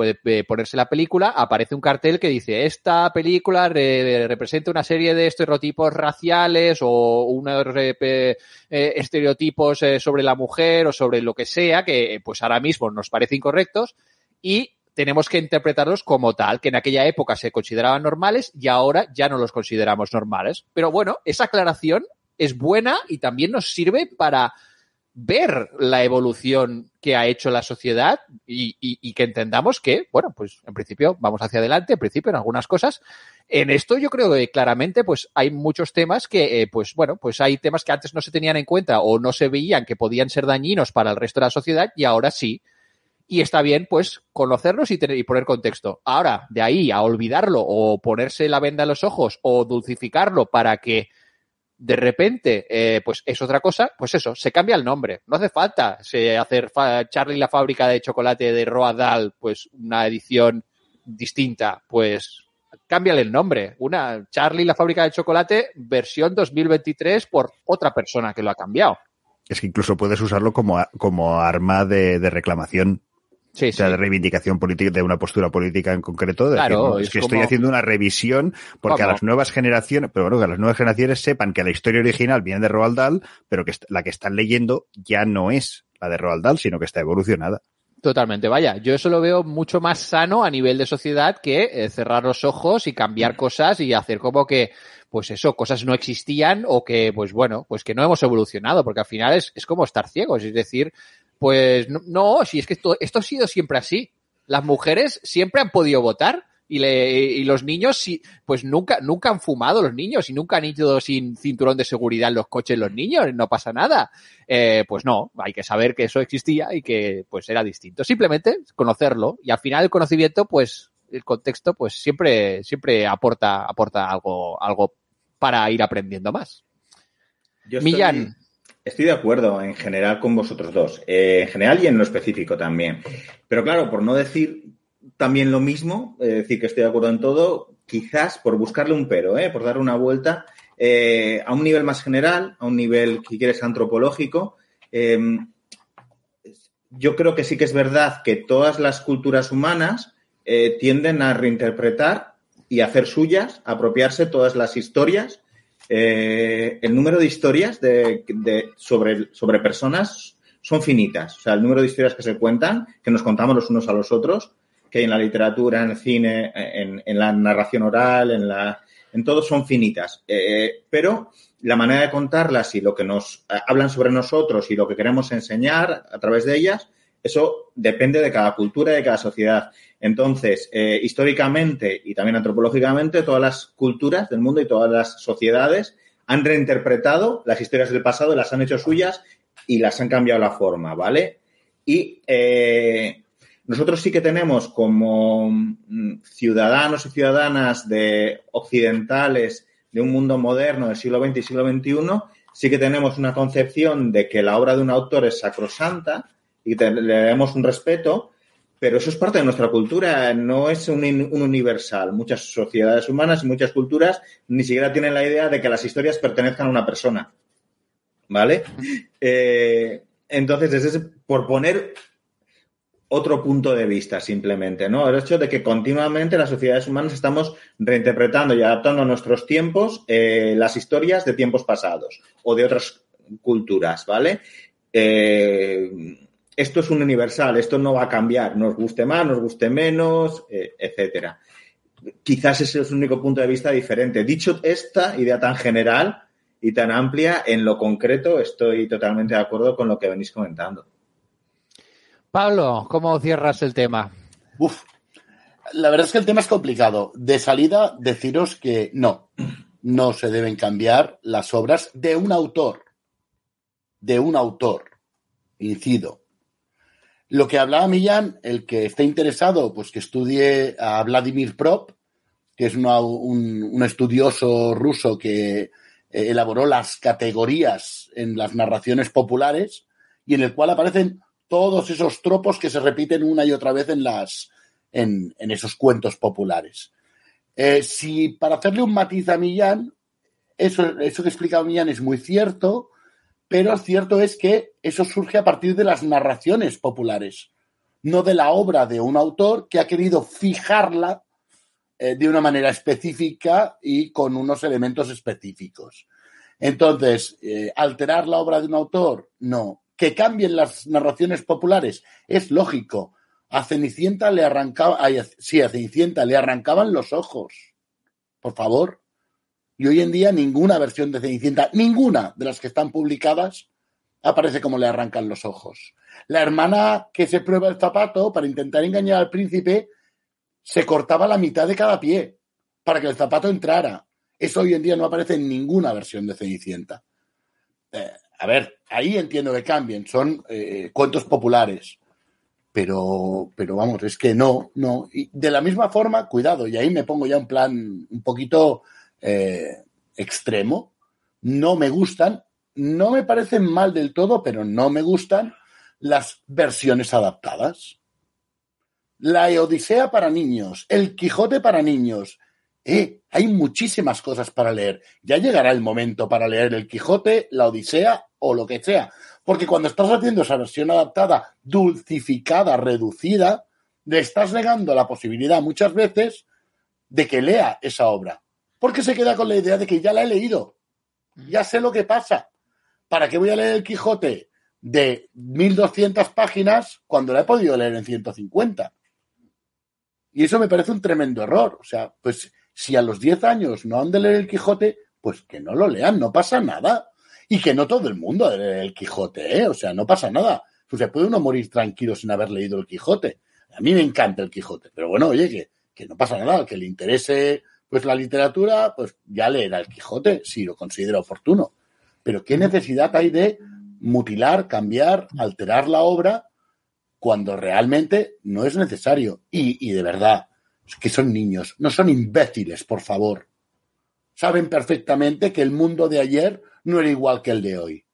ponerse la película, aparece un cartel que dice, esta película re- representa una serie de estereotipos raciales o unos eh, estereotipos eh, sobre la mujer o sobre lo que sea, que eh, pues ahora mismo nos parecen incorrectos y tenemos que interpretarlos como tal, que en aquella época se consideraban normales y ahora ya no los consideramos normales. Pero bueno, esa aclaración es buena y también nos sirve para ver la evolución que ha hecho la sociedad y, y- y que entendamos que, bueno, pues en principio vamos hacia adelante, en principio en algunas cosas. En esto yo creo que claramente pues hay muchos temas que, eh, pues bueno, pues hay temas que antes no se tenían en cuenta o no se veían que podían ser dañinos para el resto de la sociedad y ahora sí. Y está bien, pues, conocerlos y, tener, y poner contexto. Ahora, de ahí a olvidarlo o ponerse la venda en los ojos o dulcificarlo para que de repente, eh, pues es otra cosa, pues eso, se cambia el nombre. No hace falta se- hacer Charlie la fábrica de chocolate de Roald pues una edición distinta, pues cámbiale el nombre. Una Charlie la fábrica de chocolate versión 2023 por otra persona que lo ha cambiado. Es que incluso puedes usarlo como, como arma de, de reclamación, Sí, o sea, sí. de reivindicación política, de una postura política en concreto. De Claro, decir, no, es es que como- estoy haciendo una revisión porque a las nuevas generaciones, pero bueno, que las nuevas generaciones sepan que la historia original viene de Roald Dahl, pero que la que están leyendo ya no es la de Roald Dahl, sino que está evolucionada. Totalmente, vaya. Yo eso lo veo mucho más sano a nivel de sociedad que eh, cerrar los ojos y cambiar cosas y hacer como que, pues eso, cosas no existían o que, pues bueno, pues que no hemos evolucionado, porque al final es, es como estar ciegos. Es decir, pues no, no, si es que esto, esto ha sido siempre así. Las mujeres siempre han podido votar y, le, y los niños, sí, pues nunca, nunca han fumado los niños y nunca han ido sin cinturón de seguridad en los coches los niños, no pasa nada. Eh, pues no, hay que saber que eso existía y que pues era distinto. Simplemente conocerlo y al final el conocimiento, pues el contexto, pues siempre, siempre aporta, aporta algo, algo para ir aprendiendo más. Yo Millán. Estoy de acuerdo en general con vosotros dos, eh, en general y en lo específico también. Pero claro, por no decir también lo mismo, es decir, que estoy de acuerdo en todo, quizás por buscarle un pero, ¿eh? por dar una vuelta, eh, a un nivel más general, a un nivel, si quieres, antropológico, eh, yo creo que sí que es verdad que todas las culturas humanas eh, tienden a reinterpretar y hacer suyas, apropiarse todas las historias. Eh, el número de historias de, sobre, sobre personas son finitas. O sea, el número de historias que se cuentan, que nos contamos los unos a los otros, que en la literatura, en el cine, en, en la narración oral, en la, en todo son finitas. Eh, pero la manera de contarlas y lo que nos eh, hablan sobre nosotros y lo que queremos enseñar a través de ellas, eso depende de cada cultura y de cada sociedad. Entonces, eh, históricamente y también antropológicamente, todas las culturas del mundo y todas las sociedades han reinterpretado las historias del pasado, las han hecho suyas y las han cambiado la forma, ¿vale? Y eh, nosotros sí que tenemos como mm, ciudadanos y ciudadanas de occidentales de un mundo moderno del siglo XX y siglo XXI, sí que tenemos una concepción de que la obra de un autor es sacrosanta y le damos un respeto, pero eso es parte de nuestra cultura, no es un, universal. Muchas sociedades humanas y muchas culturas ni siquiera tienen la idea de que las historias pertenezcan a una persona. ¿Vale? Eh, entonces, es por poner otro punto de vista simplemente, ¿no? El hecho de que continuamente las sociedades humanas estamos reinterpretando y adaptando a nuestros tiempos eh, las historias de tiempos pasados o de otras culturas, ¿vale? Eh, esto es un universal, esto no va a cambiar, nos guste más, nos guste menos, eh, etcétera. Quizás ese es el único punto de vista diferente. Dicho esta idea tan general y tan amplia, en lo concreto estoy totalmente de acuerdo con lo que venís comentando. Pablo, ¿cómo cierras el tema? Uf, la verdad es que el tema es complicado. De salida, deciros que no, no se deben cambiar las obras de un autor. De un autor. Incido. Lo que hablaba Millán, el que esté interesado, pues que estudie a Vladimir Prop, que es una- un, un estudioso ruso que eh, elaboró las categorías en las narraciones populares y en el cual aparecen todos esos tropos que se repiten una y otra vez en, las, en, en esos cuentos populares. Eh, si para hacerle un matiz a Millán, eso, eso que explica Millán es muy cierto, pero cierto es que eso surge a partir de las narraciones populares, no de la obra de un autor que ha querido fijarla eh, de una manera específica y con unos elementos específicos. Entonces, eh, alterar la obra de un autor, no. Que cambien las narraciones populares, es lógico. A Cenicienta le arrancaba, sí, a Cenicienta le arrancaban los ojos. Por favor. Y hoy en día ninguna versión de Cenicienta, ninguna de las que están publicadas, aparece como le arrancan los ojos. La hermana que se prueba el zapato para intentar engañar al príncipe se cortaba la mitad de cada pie para que el zapato entrara. Eso hoy en día no aparece en ninguna versión de Cenicienta. Eh, a ver, ahí entiendo que cambien, son eh, cuentos populares. Pero, pero vamos, es que no, no. Y de la misma forma, cuidado, y ahí me pongo ya un plan un poquito eh, extremo. No me gustan, no me parecen mal del todo, pero no me gustan las versiones adaptadas. La Odisea para niños, el Quijote para niños. Eh, hay muchísimas cosas para leer. Ya llegará el momento para leer el Quijote, la Odisea o lo que sea. Porque cuando estás haciendo esa versión adaptada, dulcificada, reducida, le estás negando la posibilidad muchas veces de que lea esa obra. Porque se queda con la idea de que ya la he leído. Ya sé lo que pasa. ¿Para qué voy a leer el Quijote de 1200 páginas cuando la he podido leer en 150? Y eso me parece un tremendo error. O sea, pues si a los 10 años no han de leer el Quijote, pues que no lo lean, no pasa nada. Y que no todo el mundo ha de leer el Quijote, ¿eh? O sea, no pasa nada. Pues se puede uno morir tranquilo sin haber leído el Quijote. A mí me encanta el Quijote, pero bueno, oye, que, que no pasa nada, que le interese pues la literatura, pues ya leerá el Quijote, si lo considera oportuno. Pero ¿qué necesidad hay de mutilar, cambiar, alterar la obra cuando realmente no es necesario? Y, y de verdad, es que son niños, no son imbéciles, por favor. Saben perfectamente que el mundo de ayer no era igual que el de hoy.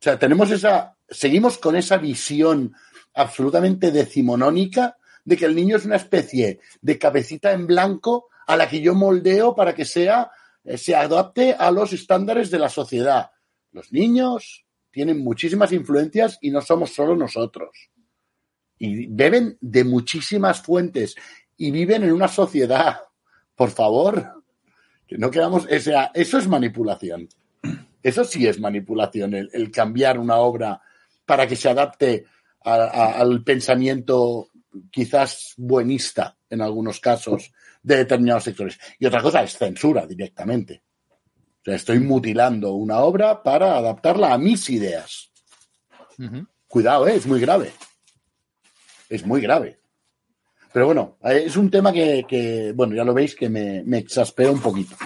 O sea, tenemos esa, seguimos con esa visión absolutamente decimonónica de que el niño es una especie de cabecita en blanco a la que yo moldeo para que sea, eh, se adapte a los estándares de la sociedad. Los niños tienen muchísimas influencias y no somos solo nosotros. Y beben de muchísimas fuentes y viven en una sociedad. Por favor, que no quedamos. O sea, eso es manipulación. Eso sí es manipulación, el, cambiar una obra para que se adapte al pensamiento quizás buenista en algunos casos de determinados sectores. Y otra cosa es censura directamente. O sea, estoy mutilando una obra para adaptarla a mis ideas. Cuidado, ¿eh? es muy grave. Es muy grave. Pero bueno, eh, es un tema que, que, bueno, ya lo veis que me, me exaspera un poquito.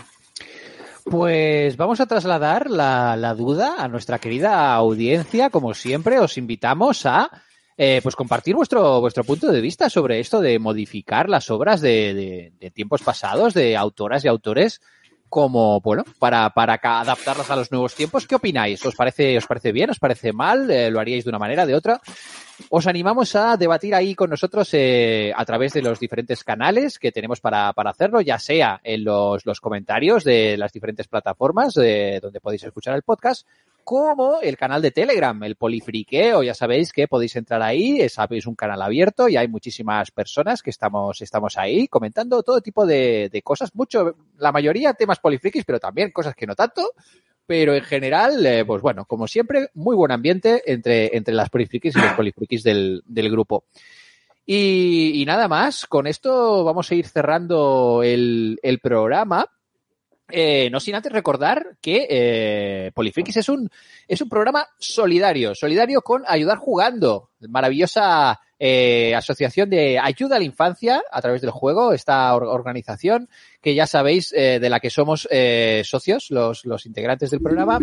Pues vamos a trasladar la, la duda a nuestra querida audiencia. Como siempre, os invitamos a eh, pues compartir vuestro, vuestro punto de vista sobre esto de modificar las obras de, de- de tiempos pasados, de autoras y autores, como, bueno, para, para adaptarlas a los nuevos tiempos. ¿Qué opináis? ¿Os parece, os parece bien? ¿Os parece mal? Eh, ¿Lo haríais de una manera, de otra? Os animamos a debatir ahí con nosotros eh, a través de los diferentes canales que tenemos para, para hacerlo, ya sea en los, los comentarios de las diferentes plataformas eh, donde podéis escuchar el podcast, como el canal de Telegram, el Polifriqueo. Ya sabéis que podéis entrar ahí, es, un canal abierto y hay muchísimas personas que estamos, estamos ahí comentando todo tipo de, de cosas, mucho, la mayoría temas polifrikis, pero también cosas que no tanto. Pero en general, eh, pues bueno, como siempre, muy buen ambiente entre, entre las polifrikis y los polifrikis del, del grupo. Y, y nada más, con esto vamos a ir cerrando el, el programa. Eh, no sin antes recordar que eh, es un, es un programa solidario, solidario con Ayudar Jugando, maravillosa eh, asociación de ayuda a la infancia a través del juego, esta or- organización que ya sabéis eh, de la que somos eh, socios, los, los integrantes del programa,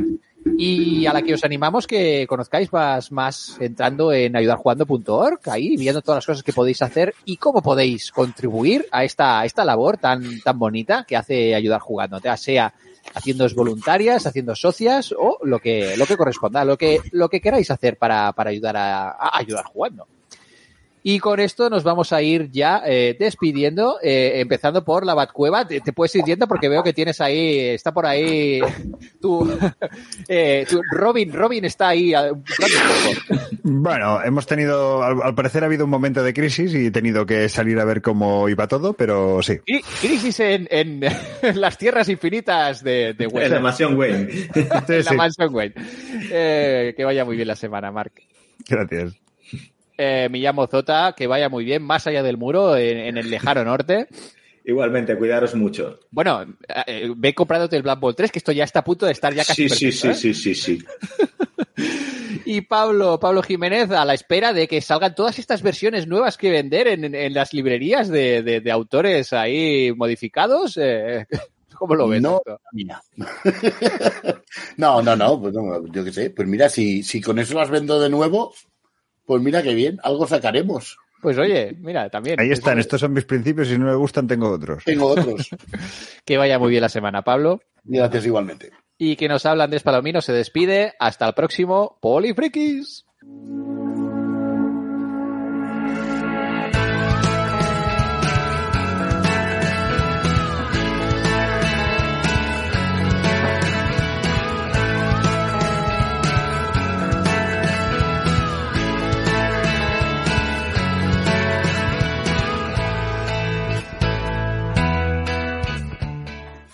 y a la que os animamos que conozcáis más, más entrando en ayudarjugando.org, ahí viendo todas las cosas que podéis hacer y cómo podéis contribuir a esta, esta labor tan, tan bonita que hace ayudar jugando, ya sea haciéndoos voluntarias, haciendo socias o lo que, lo que corresponda, lo que, lo que queráis hacer para, para ayudar a, a ayudar jugando. Y con esto nos vamos a ir ya eh, despidiendo, eh, empezando por la Batcueva. Te, te puedes ir yendo porque veo que tienes ahí, está por ahí tu, eh, tu- Robin, Robin está ahí. ah, un poco. Bueno, hemos tenido, al, al parecer ha habido un momento de crisis y he tenido que salir a ver cómo iba todo, pero sí. Cri- Crisis en, en, en las tierras infinitas de, de En Wayne. la mansión Wayne. En la mansión Wayne. Eh, que vaya muy bien la semana, Mark. Gracias. Eh, me llamo Zota, que vaya muy bien, más allá del muro, en, en el lejano norte. Igualmente, cuidaros mucho. Bueno, eh, ve comprándote el Black Ball 3, que esto ya está a punto de estar ya casi Sí, sí, perfecto, sí, ¿eh? sí, sí, sí. Y Pablo, Pablo Jiménez, a la espera de que salgan todas estas versiones nuevas que vender en, en- en las librerías de, de- de autores ahí modificados. eh, ¿Cómo lo ves? No, esto? mira. no, no, no, pues no, yo qué sé. Pues mira, si, si con eso las vendo de nuevo, pues mira qué bien, algo sacaremos. Pues oye, mira, también. Ahí están, estos son mis principios y si no me gustan tengo otros. Tengo otros. Que vaya muy bien la semana, Pablo. Gracias igualmente. Y que nos habla Andrés Palomino se despide. Hasta el próximo Polifrikis.